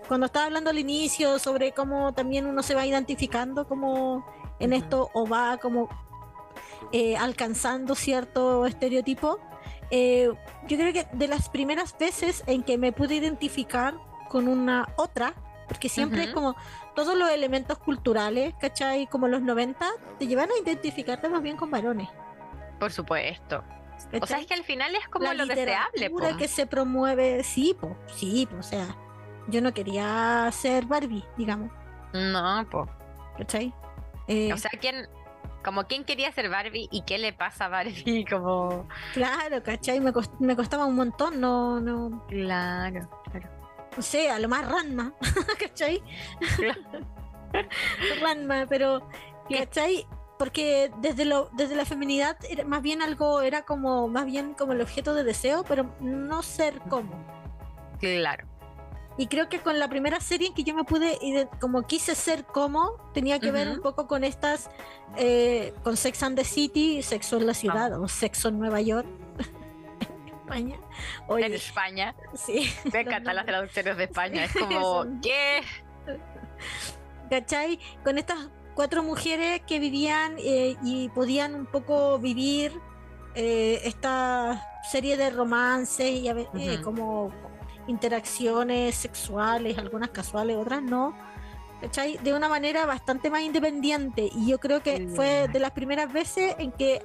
cuando estaba hablando al inicio sobre cómo también uno se va identificando como en esto o va como eh, alcanzando cierto estereotipo, eh, yo creo que de las primeras veces en que me pude identificar con una otra, porque siempre es como todos los elementos culturales, ¿cachai? Como los 90, te llevan a identificarte más bien con varones. Por supuesto. O sea, es que al final es como la lo deseable. po. que se promueve, sí, po, sí, po, o sea, yo no quería ser Barbie, digamos, No, po. ¿cachai? Eh, O sea, ¿quién, como quién quería ser Barbie y qué le pasa a Barbie? Como. claro, ¿cachai? Me, cost- me costaba un montón, no, no, Claro, claro. no sé, a lo más Ranma, ¿cachai? Ranma, pero, ¿cachai? Porque desde lo, desde la feminidad era más bien algo, era como, más bien como el objeto de deseo, pero no ser como. Claro. Y creo que con la primera serie en que yo me pude, como quise ser como, tenía que ver un poco con estas, eh, con Sex and the City, Sexo en la ciudad o Sexo en Nueva York, España. En España. sí, Me encantan las traducciones de España. Es como, ¿qué? ¿cachai? Con estas cuatro mujeres que vivían eh, y podían un poco vivir eh, esta serie de romances y eh, como interacciones sexuales, algunas casuales, otras no. ¿cachai? De una manera bastante más independiente. Y yo creo que fue de las primeras veces en que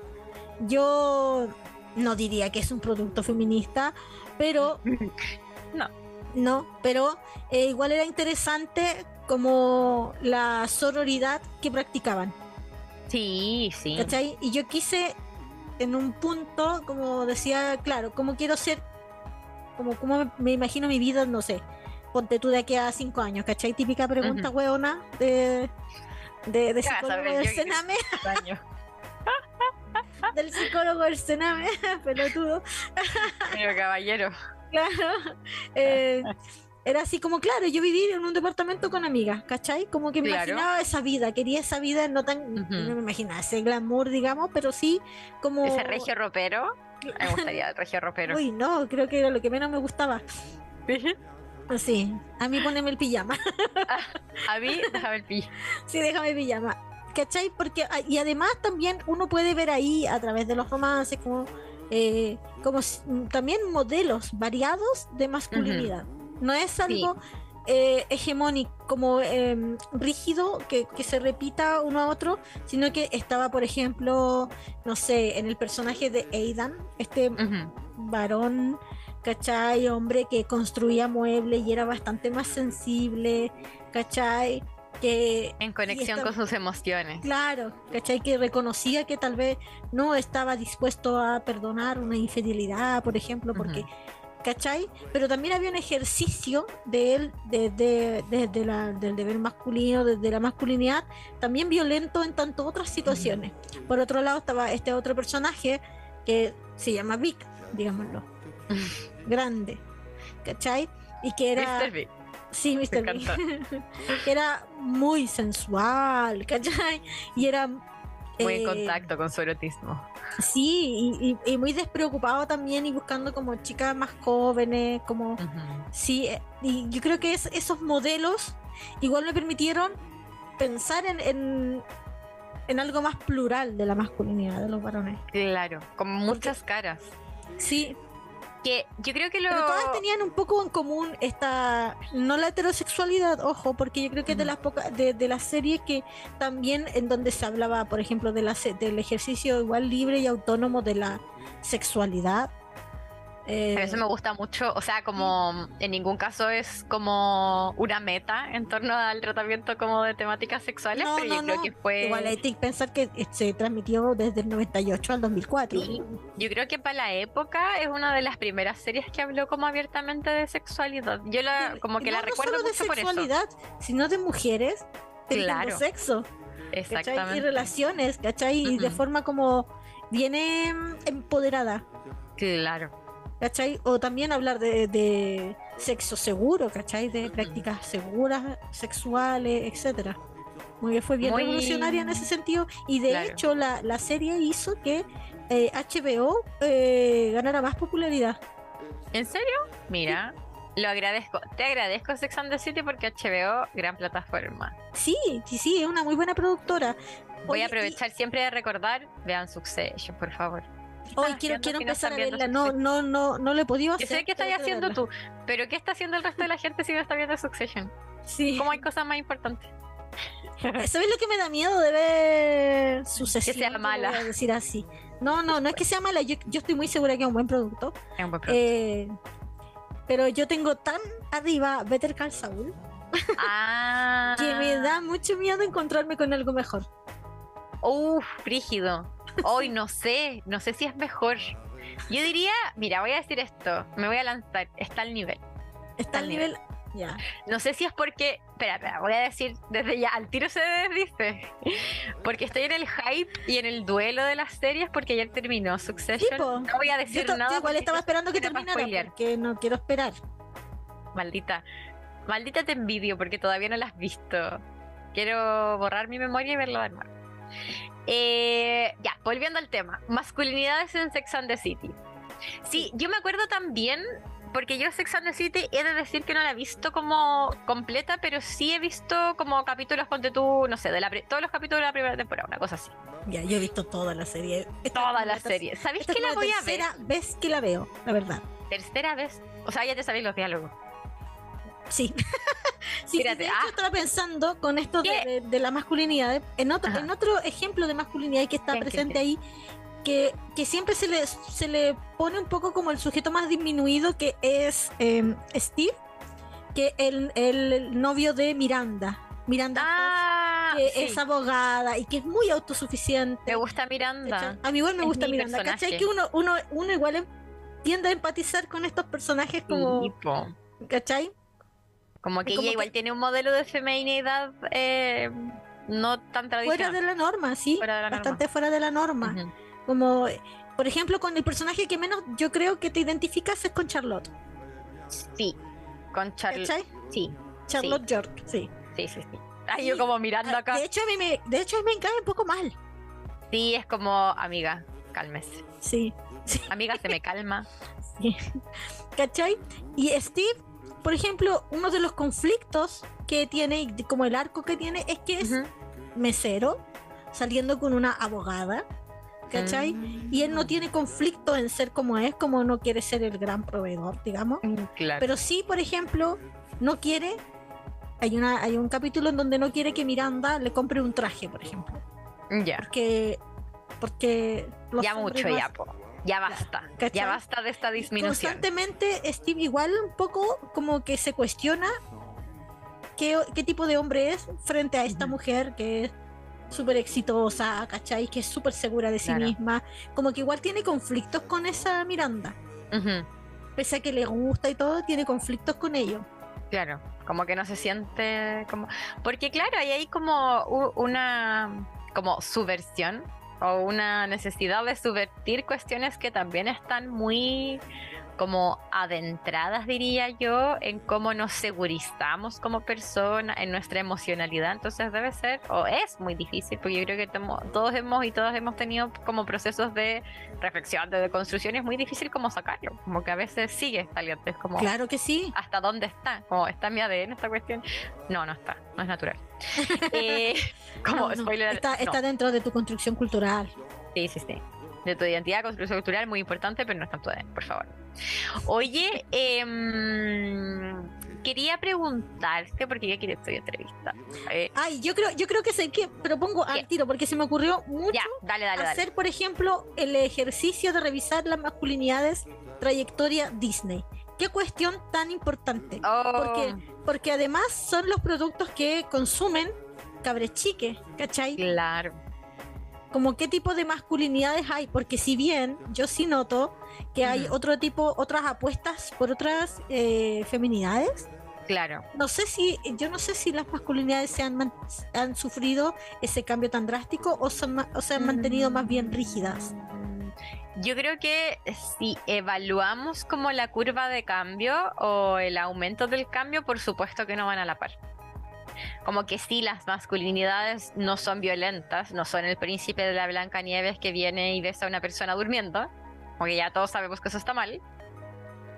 yo no diría que es un producto feminista, pero No. no, pero eh, igual era interesante como la sororidad que practicaban, Sí, sí. ¿cachai? Y yo quise en un punto, como decía, claro, como quiero ser, como, como me, imagino mi vida, no sé, ponte tú de aquí a cinco años, ¿cachai? Típica pregunta hueona de, de, de ¿Qué vas a psicólogo del Yo- Sename, del psicólogo del Sename, pelotudo. Pero caballero. Claro. Eh, era así como, claro, yo viví en un departamento con amigas, ¿cachai? Como que me Claro. imaginaba esa vida, quería esa vida, no tan, no me imaginaba ese glamour, digamos, pero sí como... Ese regio ropero. Me gustaría el regio ropero. Uy, no, creo que era lo que menos me gustaba. Sí, a mí poneme el pijama. A mí, déjame el pi. sí, déjame el pijama. ¿Cachai? Porque, ah, y además también uno puede ver ahí a través de los romances como, eh, como mm, también modelos variados de masculinidad. No es algo eh, hegemónico, como eh, rígido, que, que se repita uno a otro, sino que estaba, por ejemplo, no sé, en el personaje de Aidan, este varón, ¿cachai? Hombre que construía muebles y era bastante más sensible, ¿cachai? Que, En conexión con sus emociones. claro, ¿cachai? Que reconocía que tal vez no estaba dispuesto a perdonar una infidelidad, por ejemplo, porque. ¿Cachai? Pero también había un ejercicio de él, de, de- de- de la- del deber masculino, desde la masculinidad, también violento en tanto otras situaciones. Por otro lado estaba este otro personaje que se llama Vic, digámoslo grande, ¿cachai? Y que era, Mr. Sí, Mr. Me Big, encanta. que era muy sensual, ¿cachai? Y era Muy en eh, contacto con su erotismo. Sí, y, y- y muy despreocupado también y buscando como chicas más jóvenes, como sí, eh, y yo creo que es- esos modelos igual me permitieron pensar en, en, en algo más plural de la masculinidad de los varones. Claro, con muchas caras. Sí, que yo creo que lo... Pero todas tenían un poco en común esta, no la heterosexualidad, ojo, porque yo creo que es de las pocas, de, de las series que también en donde se hablaba, por ejemplo, de la, del ejercicio igual libre y autónomo de la sexualidad. Eh, eso me gusta mucho, o sea, como en ningún caso es como una meta en torno al tratamiento como de temáticas sexuales, No, pero yo no, creo no. que fue... Igual hay que pensar que eh, se transmitió desde el 98 al 2004. Sí, yo creo que para la época es una de las primeras series que habló como abiertamente de sexualidad. Yo la, como que la recuerdo solo de mucho por eso. sexualidad, sino de mujeres teniendo Claro. sexo. ¿cachai? Exactamente. Y relaciones, ¿cachai? Y de forma como viene mm, empoderada, Claro. ¿Cachai? O también hablar de, de sexo seguro, ¿cachai? De prácticas seguras, sexuales, etcétera. Muy bien, fue bien Muy- revolucionaria en ese sentido. Y de Claro. hecho, la, la serie hizo que eh, HBO eh, ganara más popularidad. ¿En serio? Mira, lo agradezco. Te agradezco Sex and the City porque HBO, gran plataforma. Sí, sí, sí, es una muy buena productora. Voy Oye, a y- aprovechar siempre de recordar, vean Succession, por favor. ¿Qué Hoy quiero, quiero no empezar a verla. No, Succession? no, no, no lo he podido Yo hacer. sé qué estás haciendo tú, pero ¿qué está haciendo el resto de la gente si no está viendo Succession? Sí. ¿Cómo hay cosas más importantes? ¿Sabes lo que me da miedo de ver sucesión? Que sea mala. voy a decir así. No, no, no es que sea mala. Yo, yo estoy muy segura que es un buen producto. Es un buen producto. Eh, pero yo tengo tan arriba Better Call Saul ah, que me da mucho miedo encontrarme con algo mejor. Uf, frígido. Hoy no sé, no sé si es mejor. Yo diría, mira, voy a decir esto, me voy a lanzar, está al nivel. Está al nivel. Ya. No sé si es porque, espera, espera, voy a decir desde ya, al tiro se desdice. Porque estoy en el hype y en el duelo de las series porque ayer terminó Succession. no voy a decir nada. yo igual estaba esperando que terminara porque no quiero esperar. Maldita. Maldita te envidio porque todavía no la has visto. Quiero borrar mi memoria y verla de nuevo. Eh, ya, volviendo al tema. Masculinidades en Sex and the City. Sí, yo me acuerdo también, porque yo Sex and the City he de decir que no la he visto como completa, pero sí he visto como capítulos, ponte tú, no sé, de la todos los capítulos de la primera temporada, una cosa así. Ya, yo he visto toda la serie. Esta es Toda la serie. ¿Sabéis es que la voy a ver? tercera vez que la veo, la verdad. Tercera vez. O sea, ya te sabéis los diálogos. Sí. de hecho, ah. estaba pensando con esto de, ¿Qué? de- de la masculinidad, en otro, Ajá. en otro ejemplo de masculinidad que está ¿Quién, quién, presente ahí, que, que siempre se le, se le pone un poco como el sujeto más disminuido, que es eh, Steve, que el, el novio de Miranda. Miranda Ah, que sí. es abogada y que es muy autosuficiente. me gusta. Miranda. A mí igual me Es gusta mi Miranda, ¿cachai? Que uno, uno, uno igual em- tiende a empatizar con estos personajes como. ¿cachai? Como que como ella que- igual tiene un modelo de feminidad eh, no tan Fuera tradicional. de la norma, sí. Fuera la norma. bastante fuera de la norma. Como, por ejemplo, con el personaje que menos yo creo que te identificas es con Charlotte. Sí, con Charlotte. Sí, Charlotte York, sí. sí, sí, sí. Ay, Sí, yo como mirando Ah, acá. De hecho, a mí me, de hecho, a mí me cae un poco mal. Sí, es como, amiga, cálmese. Sí. sí. Amiga, se me calma. ¿Cachai? Y Steve, por ejemplo, uno de los conflictos que tiene, como el arco que tiene, es que es mesero, saliendo con una abogada, ¿cachai? Mm. Y él no tiene conflicto en ser como es, como no quiere ser el gran proveedor, digamos. Mm, Claro. Pero sí, por ejemplo, no quiere. Hay, una, hay un capítulo en donde no quiere que Miranda le compre un traje, por ejemplo. ya, Porque. Porque. los ya mucho, no ya, po. Ya basta. ¿cachai? Ya basta de esta disminución. Constantemente Steve igual un poco como que se cuestiona qué, qué tipo de hombre es frente a esta mujer que es súper exitosa, ¿cachai? Que es súper segura de sí Claro. misma. Como que igual tiene conflictos con esa Miranda. Ujú, Pese a que le gusta y todo, tiene conflictos con ello. Claro, como que no se siente como... Porque claro, ahí hay como u- una como subversión o una necesidad de subvertir cuestiones que también están muy como adentradas, diría yo, en cómo nos segurizamos como persona, en nuestra emocionalidad. Entonces debe ser, o es muy difícil, porque yo creo que temo- todos hemos y todas hemos tenido como procesos de reflexión, de construcción, y es muy difícil como sacarlo, como que a veces sigue saliendo, es como Claro que sí. hasta dónde está, como está mi ADN esta cuestión. No, no está, no es natural. Eh, como No, no, spoiler, está, no. está dentro de tu construcción cultural. Sí, sí, sí. De tu identidad, construcción cultural, muy importante, pero no es tanto de, por favor. Oye, em, quería preguntarte, porque ya quiero estoy entrevista. Eh, Ay, yo creo, yo creo que sé que propongo al tiro, porque se me ocurrió mucho ya, dale, dale, dale. hacer, por ejemplo, el ejercicio de revisar las masculinidades trayectoria Disney. Qué cuestión tan importante. Oh, Porque, porque además son los productos que consumen cabrechique, ¿cachai? claro. Como qué tipo de masculinidades hay, porque si bien yo sí noto que hay otro tipo, otras apuestas por otras eh, feminidades, Claro. no sé si, yo no sé si las masculinidades se han, han sufrido ese cambio tan drástico o se, han ma- o se han mantenido más bien rígidas. Yo creo que si evaluamos como la curva de cambio o el aumento del cambio, por supuesto que no van a la par. Como que sí, las masculinidades no son violentas, no son el príncipe de la Blanca Nieves que viene y besa a una persona durmiendo, porque ya todos sabemos que eso está mal,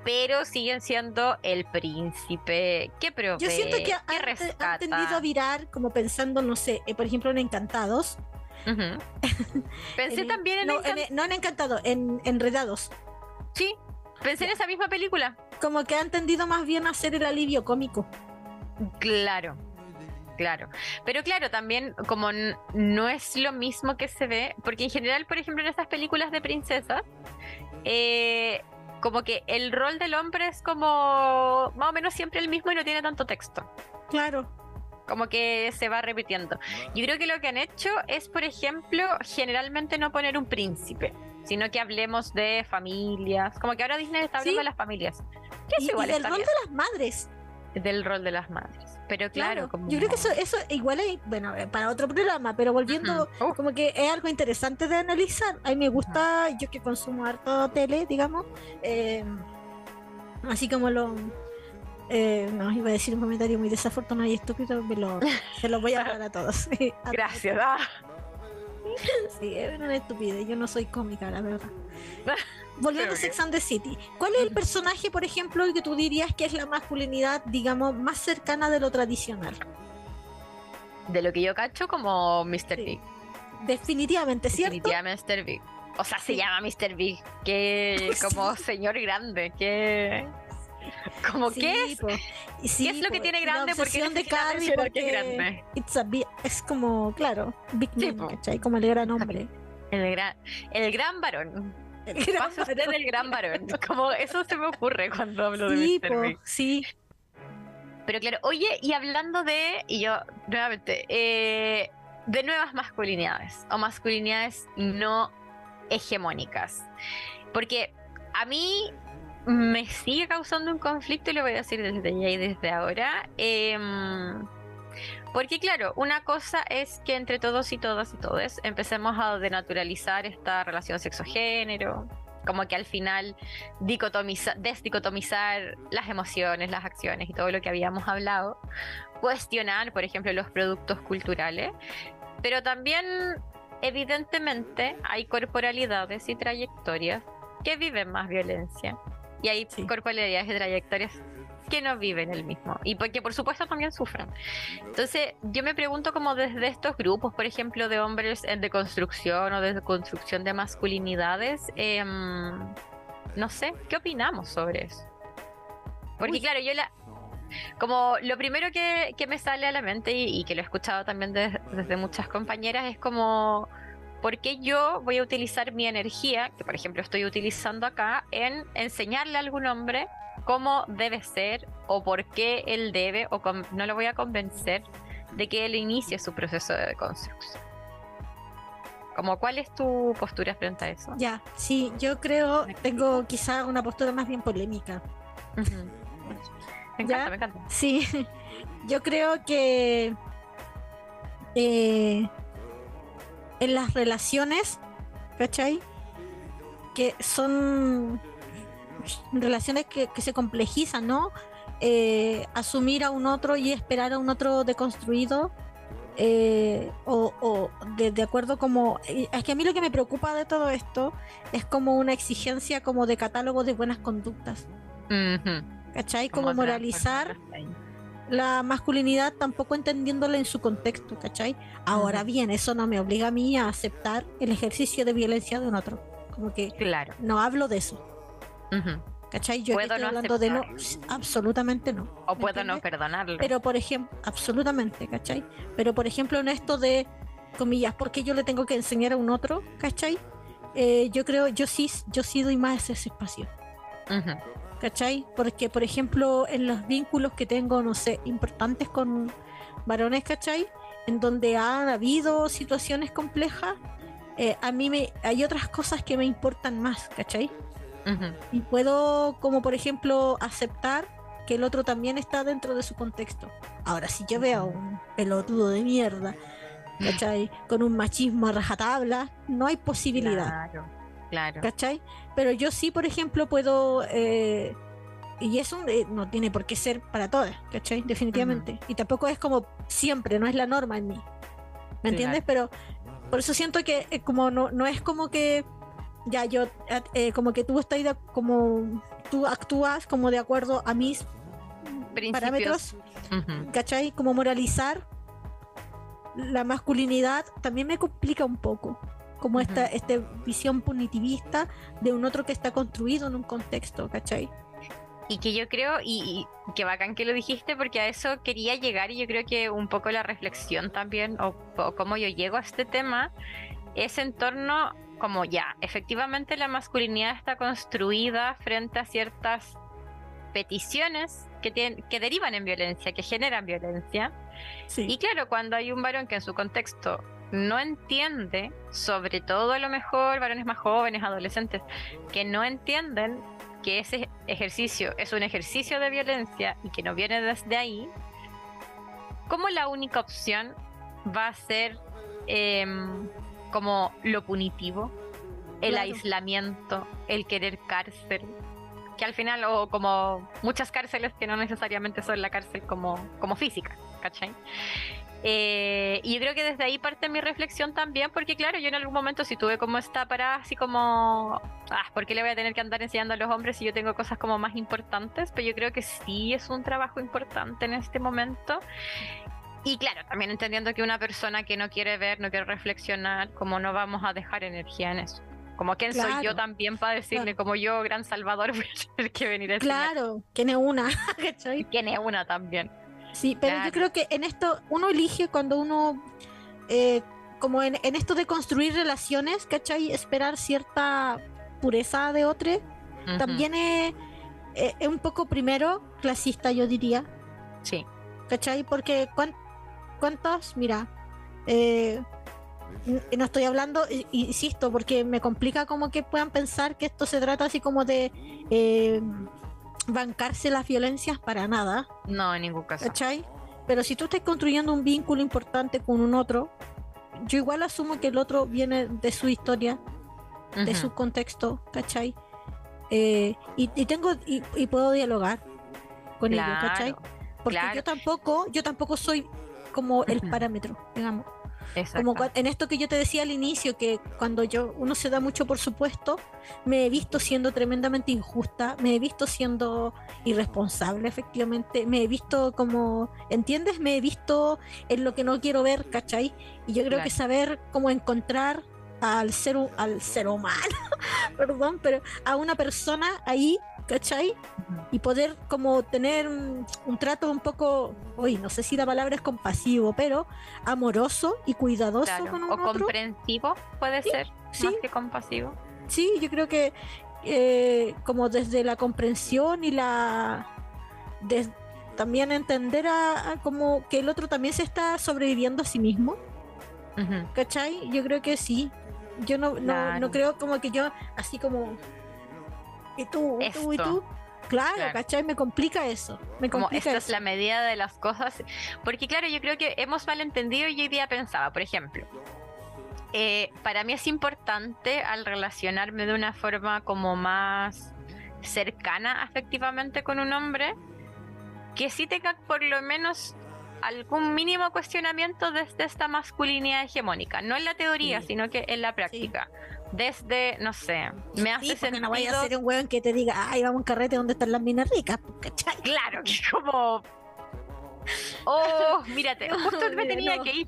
pero siguen siendo el príncipe que provee, Yo siento que que han, han tendido a virar como pensando, no sé, eh, por ejemplo en Encantados. Ujú. Pensé En- también en no, en- no en Encantados, en Enredados. Sí, pensé en esa misma película. Como que han tendido más bien a hacer el alivio cómico. Claro, claro. Pero claro, también como no es lo mismo que se ve, porque en general, por ejemplo, en estas películas de princesas, eh, como que el rol del hombre es como más o menos siempre el mismo y no tiene tanto texto. Claro. Como que se va repitiendo. Yo creo que lo que han hecho es, por ejemplo, generalmente no poner un príncipe, sino que hablemos de familias. Como que ahora Disney está hablando Sí. de las familias. Que es Y, y igual del rol bien. de las madres. del rol de las madres. Pero claro. Yo creo que eso, eso igual es, bueno, eh, para otro programa, pero volviendo, como que es algo interesante de analizar. A mí me gusta, yo que consumo harto tele, digamos, eh, así como lo... eh, no, iba a decir un comentario muy desafortunado y estúpido, me lo, se lo voy a hablar a todos. A Gracias. ah. Sí, es una estupidez, yo no soy cómica, la verdad. Volviendo a Sex and the City, ¿cuál es el personaje, por ejemplo, que tú dirías que es la masculinidad, digamos, más cercana de lo tradicional? De lo que yo cacho como Mr. Sí. Big. Definitivamente, ¿cierto? Definitivamente Mr. Big. O sea, se Sí. llama Mr. Big. Que como señor grande. Que. Como Sí, que es. po. Y sí, ¿Qué es lo que tiene grande? Porque de Carrie mencionar que es porque grande. it's a big- es como, claro, Big Sí, Man. Como el gran hombre. El gran, el gran varón. El Pasa usted varón. del gran varón. Como eso se me ocurre cuando hablo Sí, de Mr. po, Big. sí. Pero claro, oye, y hablando de, y yo nuevamente, eh, de nuevas masculinidades o masculinidades no hegemónicas. Porque a mí me sigue causando un conflicto y lo voy a decir desde ya y desde ahora. em, porque claro, una cosa es que entre todos y todas y todes empecemos a denaturalizar esta relación sexo-género, como que al final dicotomiza- desdicotomizar las emociones, las acciones y todo lo que habíamos hablado, cuestionar, por ejemplo, los productos culturales, pero también evidentemente hay corporalidades y trayectorias que viven más violencia y hay Sí. corporalidades y trayectorias que no viven el mismo y porque por supuesto también sufren. Entonces yo me pregunto como desde estos grupos, por ejemplo, de hombres en deconstrucción o de construcción de masculinidades, em, no sé, ¿qué opinamos sobre eso? Porque Uy. claro, yo la... Como lo primero que, que me sale a la mente y, y que lo he escuchado también de- desde muchas compañeras es como, ¿por qué yo voy a utilizar mi energía, que por ejemplo estoy utilizando acá, en enseñarle a algún hombre cómo debe ser o por qué él debe o no lo voy a convencer de que él inicie su proceso de construcción? Como, ¿cuál es tu postura frente a eso? Ya, sí, yo creo, tengo quizá una postura más bien polémica. Me encanta, ¿Ya? me encanta. Sí, yo creo que eh, en las relaciones, ¿cachai? Que son relaciones que, que se complejizan, ¿no? Eh, asumir a un otro y esperar a un otro deconstruido. eh, o, o de, de acuerdo como eh, es que a mí lo que me preocupa de todo esto es como una exigencia como de catálogo de buenas conductas Ujú. ¿cachai? Como moralizar la masculinidad tampoco entendiéndola en su contexto, ¿cachai? Ahora Ujú. bien, eso no me obliga a mí a aceptar el ejercicio de violencia de un otro. Como que Claro. no hablo de eso. ¿Cachai? Yo Puedo estoy no hablando de no, absolutamente no. O ¿me puedo no perdonarlo. Pero por ejemplo, absolutamente, ¿cachai? Pero por ejemplo, en esto de, comillas, ¿por qué yo le tengo que enseñar a un otro? ¿Cachai? Eh, yo creo, yo sí, yo sí doy más ese espacio, Ujú. ¿cachai? Porque, por ejemplo, en los vínculos que tengo, no sé, importantes con varones, ¿cachai? En donde han habido situaciones complejas, eh, a mí me, hay otras cosas que me importan más, ¿cachai? Y puedo, como por ejemplo, aceptar que el otro también está dentro de su contexto. Ahora, si yo veo a un pelotudo de mierda, ¿cachai? Con un machismo a rajatabla, no hay posibilidad, Claro. Claro. ¿cachai? Pero yo sí, por ejemplo, puedo... eh, y eso eh, no tiene por qué ser para todas, ¿cachai? Definitivamente. Y tampoco es como siempre, no es la norma en mí. ¿Me entiendes? Pero por eso siento que eh, como no, no es como que ya yo, eh, como que tú estás de- como tú actúas como de acuerdo a mis Principios. parámetros, Ujú. ¿cachai? Como moralizar la masculinidad también me complica un poco. Como esta, esta visión punitivista de un otro que está construido en un contexto, ¿cachai? Y que yo creo, y, y que bacán que lo dijiste, porque a eso quería llegar y yo creo que un poco la reflexión también, o, o cómo yo llego a este tema, es en torno como ya, efectivamente la masculinidad está construida frente a ciertas peticiones que, tienen, que derivan en violencia, que generan violencia. Sí. Y claro, cuando hay un varón que en su contexto no entiende, sobre todo a lo mejor varones más jóvenes, adolescentes, que no entienden que ese ejercicio es un ejercicio de violencia y que no viene desde ahí, ¿cómo la única opción va a ser em, como lo punitivo, el Claro. aislamiento, el querer cárcel? Que al final, o como muchas cárceles que no necesariamente son la cárcel como, como física, ¿cachai? Eh, y yo creo que desde ahí parte mi reflexión también, porque claro, yo en algún momento sí tuve como esta parada así como, ah, ¿por qué le voy a tener que andar enseñando a los hombres si yo tengo cosas como más importantes? Pero yo creo que sí es un trabajo importante en este momento. Y claro, también entendiendo que una persona que no quiere ver, no quiere reflexionar, como no vamos a dejar energía en eso. Como quién soy yo Claro, también para decirle, como yo, gran salvador, voy a tener que venir a. Claro, tiene una, ¿cachai? Tiene una también. Sí, pero Claro. yo creo que en esto uno elige cuando uno, eh, como en, en esto de construir relaciones, ¿cachai? Esperar cierta pureza de otro, Ujú, también es, es- es un poco primero clasista, yo diría, Sí. ¿cachai? Porque cuántos, mira, eh, no estoy hablando, insisto, porque me complica como que puedan pensar que esto se trata así como de eh, bancarse las violencias para nada. No, en ningún caso. ¿Cachai? Pero si tú estás construyendo un vínculo importante con un otro, yo igual asumo que el otro viene de su historia, de su contexto, ¿cachai? Eh, y, y tengo y, y puedo dialogar con ellos, ¿cachai? Claro, Porque claro. yo tampoco, yo tampoco soy como el parámetro, digamos. exacto. Como en esto que yo te decía al inicio, que cuando yo uno se da mucho por supuesto, me he visto siendo tremendamente injusta, me he visto siendo irresponsable, efectivamente, me he visto como, ¿entiendes? Me he visto en lo que no quiero ver, ¿cachai? Y yo creo Claro. que saber cómo encontrar al ser, al ser humano, perdón, pero a una persona ahí, ¿cachai? Y poder como tener un, un trato un poco, hoy no sé si la palabra es compasivo, pero amoroso y cuidadoso Claro, con un O otro. comprensivo puede Sí, ser, sí. más que compasivo. Sí, yo creo que eh, como desde la comprensión y la des- también entender a, a como que el otro también se está sobreviviendo a sí mismo. ¿cachai? Yo creo que sí. Yo no, no, Claro. no creo como que yo así como y tú, y tú, y Esto. tú. Claro, Claro. ¿cachai? Me complica eso. Me Como complica esta es eso. la medida de las cosas. Porque claro, yo creo que hemos malentendido y hoy día pensaba, por ejemplo, eh, para mí es importante al relacionarme de una forma como más cercana afectivamente con un hombre, que sí tenga por lo menos algún mínimo cuestionamiento desde esta masculinidad hegemónica, no en la teoría, Sí. sino que en la práctica. Desde, no sé, me hace Sí, porque sentido... no vaya a ser un weón que te diga, ay, vamos a un carrete donde están las minas ricas, ¿cachai? Claro, que como. Oh, mírate, justo me tenía no. que ir.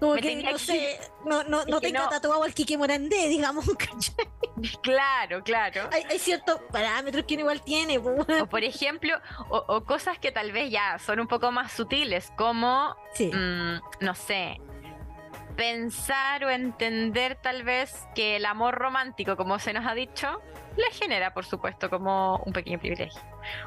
Como Me que, tenía no que- sé, no, no, no tenga no. tatuado al Kike Morandé, digamos. ¿cachai? Claro, claro. hay, hay ciertos parámetros que uno igual tiene. pues, O por ejemplo, o, o cosas que tal vez ya son un poco más sutiles, como, Sí. mm, no sé, pensar o entender tal vez que el amor romántico, como se nos ha dicho, le genera, por supuesto, como un pequeño privilegio.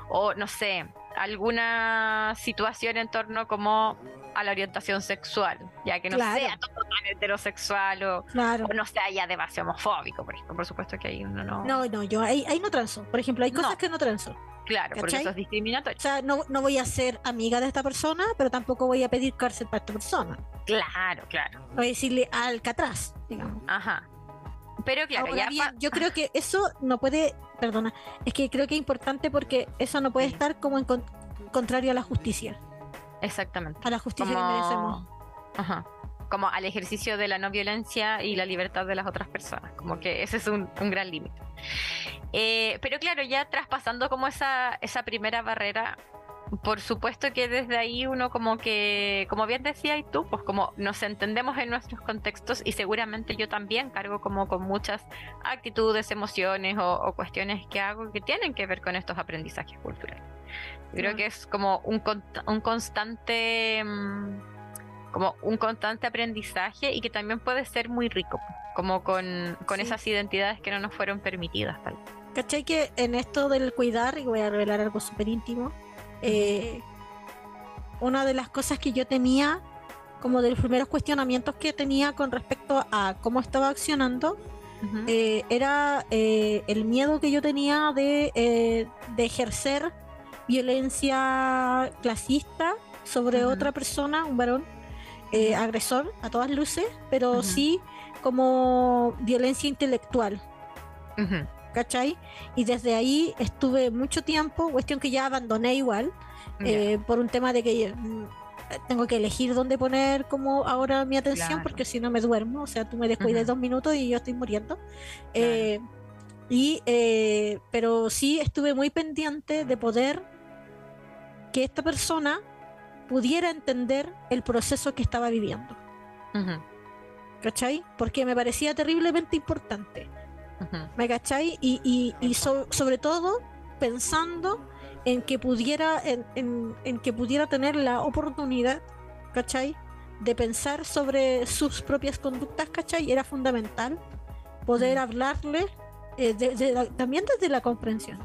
O, no sé, alguna situación en torno como a la orientación sexual, ya que no Claro. sea todo tan heterosexual o, Claro. o no sea ya demasiado homofóbico, por ejemplo. Por supuesto que ahí uno no... No, no, yo ahí, ahí no transo. Por ejemplo, hay cosas No. que no transo. claro, porque ¿cachai? eso es discriminatorio. O sea, no, no voy a ser amiga de esta persona, pero tampoco voy a pedir cárcel para esta persona. Claro, claro. Voy a decirle Alcatraz, digamos. Ajá. Pero claro, Ahora ya bien, yo creo que eso no puede, perdona, es que creo que es importante porque eso no puede estar como en con- contrario a la justicia, Exactamente. a la justicia que merecemos. Como... Ajá. Como al ejercicio de la no violencia y la libertad de las otras personas. Como que ese es un, un gran límite. Eh, pero claro, ya traspasando como esa, esa primera barrera, por supuesto que desde ahí uno como que, como bien decía y tú, pues como nos entendemos en nuestros contextos y seguramente yo también cargo como con muchas actitudes, emociones o, o cuestiones que hago que tienen que ver con estos aprendizajes culturales. Yo creo Claro. que es como un, un constante mm, como un constante aprendizaje y que también puede ser muy rico, como con, con Sí. esas identidades que no nos fueron permitidas. Tal. vez. ¿Cachai? Que en esto del cuidar, y voy a revelar algo súper íntimo, eh, una de las cosas que yo tenía, como de los primeros cuestionamientos que tenía con respecto a cómo estaba accionando, eh, era eh, el miedo que yo tenía de, de ejercer violencia clasista sobre otra persona, un varón agresor a todas luces, pero sí como violencia intelectual. ¿Cachai? Y desde ahí estuve mucho tiempo, cuestión que ya abandoné igual, Ya. eh, por un tema de que mm, tengo que elegir dónde poner como ahora mi atención, Claro. porque si no me duermo, o sea, tú me descuides Ujú. dos minutos y yo estoy muriendo. Eh, y, eh, pero sí estuve muy pendiente de poder que esta persona pudiera entender el proceso que estaba viviendo, Ujú. ¿cachai? Porque me parecía terriblemente importante. ¿Me cachai? Y, y, y so- sobre todo pensando en que pudiera, en, en- en que pudiera tener la oportunidad, ¿cachai? De pensar sobre sus propias conductas, ¿cachai? Era fundamental poder Mm. hablarle eh, de- de la- también desde la comprensión,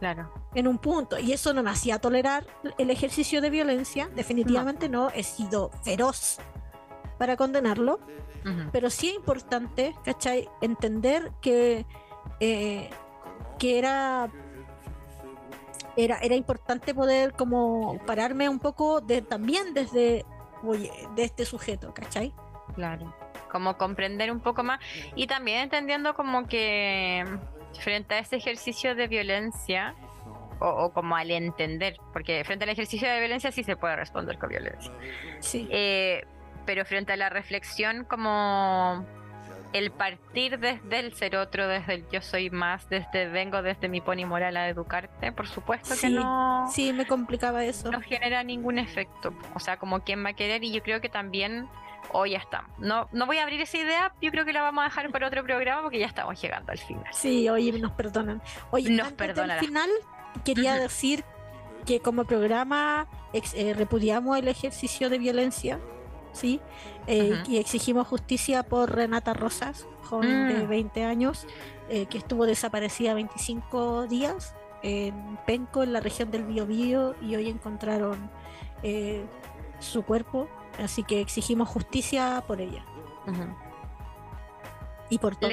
Claro. en un punto. Y eso no me hacía tolerar el ejercicio de violencia, definitivamente no, he sido feroz para condenarlo, pero sí es importante, ¿cachai? Entender que, eh, que era, era, era importante poder como pararme un poco de, también desde, oye, de este sujeto, ¿cachai? Claro. Como comprender un poco más y también entendiendo como que frente a ese ejercicio de violencia o, o como al entender, porque frente al ejercicio de violencia sí se puede responder con violencia. Sí. Eh, pero frente a la reflexión como el partir desde el ser otro, desde el yo soy más, desde vengo desde mi pony moral a educarte, por supuesto que no, Sí, me complicaba eso. no genera ningún efecto. O sea, como quién va a querer y yo creo que también hoy ya estamos. No, no voy a abrir esa idea, yo creo que la vamos a dejar para otro programa porque ya estamos llegando al final. Sí, oye, nos perdonan. Oye, Nos del perdonará. final quería decir que como programa ex- eh, repudiamos el ejercicio de violencia, ¿sí? Eh. Y exigimos justicia por Renata Rosas, joven de Mm. 20 años, eh, que estuvo desaparecida 25 días en Penco, en la región del Biobío, y hoy encontraron eh, su cuerpo. Así que exigimos justicia por ella y por todos.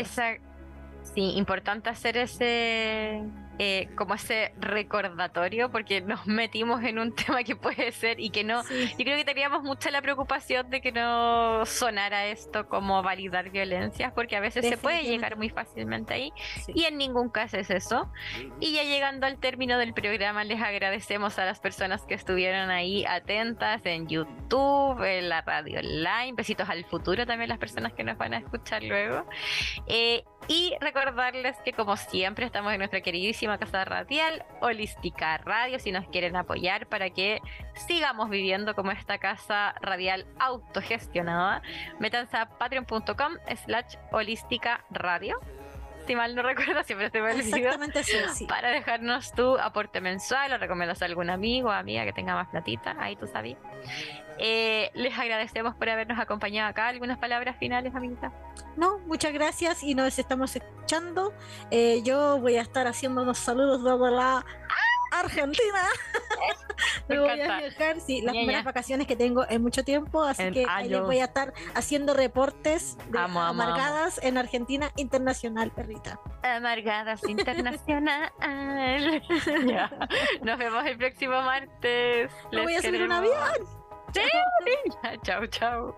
Sí, importante hacer ese eh, como ese recordatorio porque nos metimos en un tema que puede ser y que no Sí. yo creo que teníamos mucha la preocupación de que no sonara esto como validar violencias porque a veces se puede llegar muy fácilmente ahí Sí. y en ningún caso es eso y ya llegando al término del programa les agradecemos a las personas que estuvieron ahí atentas en YouTube en la radio online besitos al futuro también las personas que nos van a escuchar luego eh, y recordarles que como siempre estamos en nuestra queridísima queridísima casa radial, Holística Radio, si nos quieren apoyar para que sigamos viviendo como esta casa radial autogestionada. Métanse a patreon.com slash holística radio si mal no recuerdo, siempre estoy me Exactamente sí. Para dejarnos tu aporte mensual o recomiendas a algún amigo o amiga que tenga más platita, ahí tú sabes. Eh, les agradecemos por habernos acompañado acá. ¿Algunas palabras finales, amiguita? No, muchas gracias y nos estamos escuchando. Eh, yo voy a estar haciendo unos saludos desde la Argentina. Me, voy a viajar, sí, las primeras vacaciones que tengo en mucho tiempo, así que ahí les voy a estar haciendo reportes de amargadas en Argentina Internacional, perrita. Amargadas Internacional. Nos vemos el próximo martes. Me voy a subir un avión. Ciao, ciao.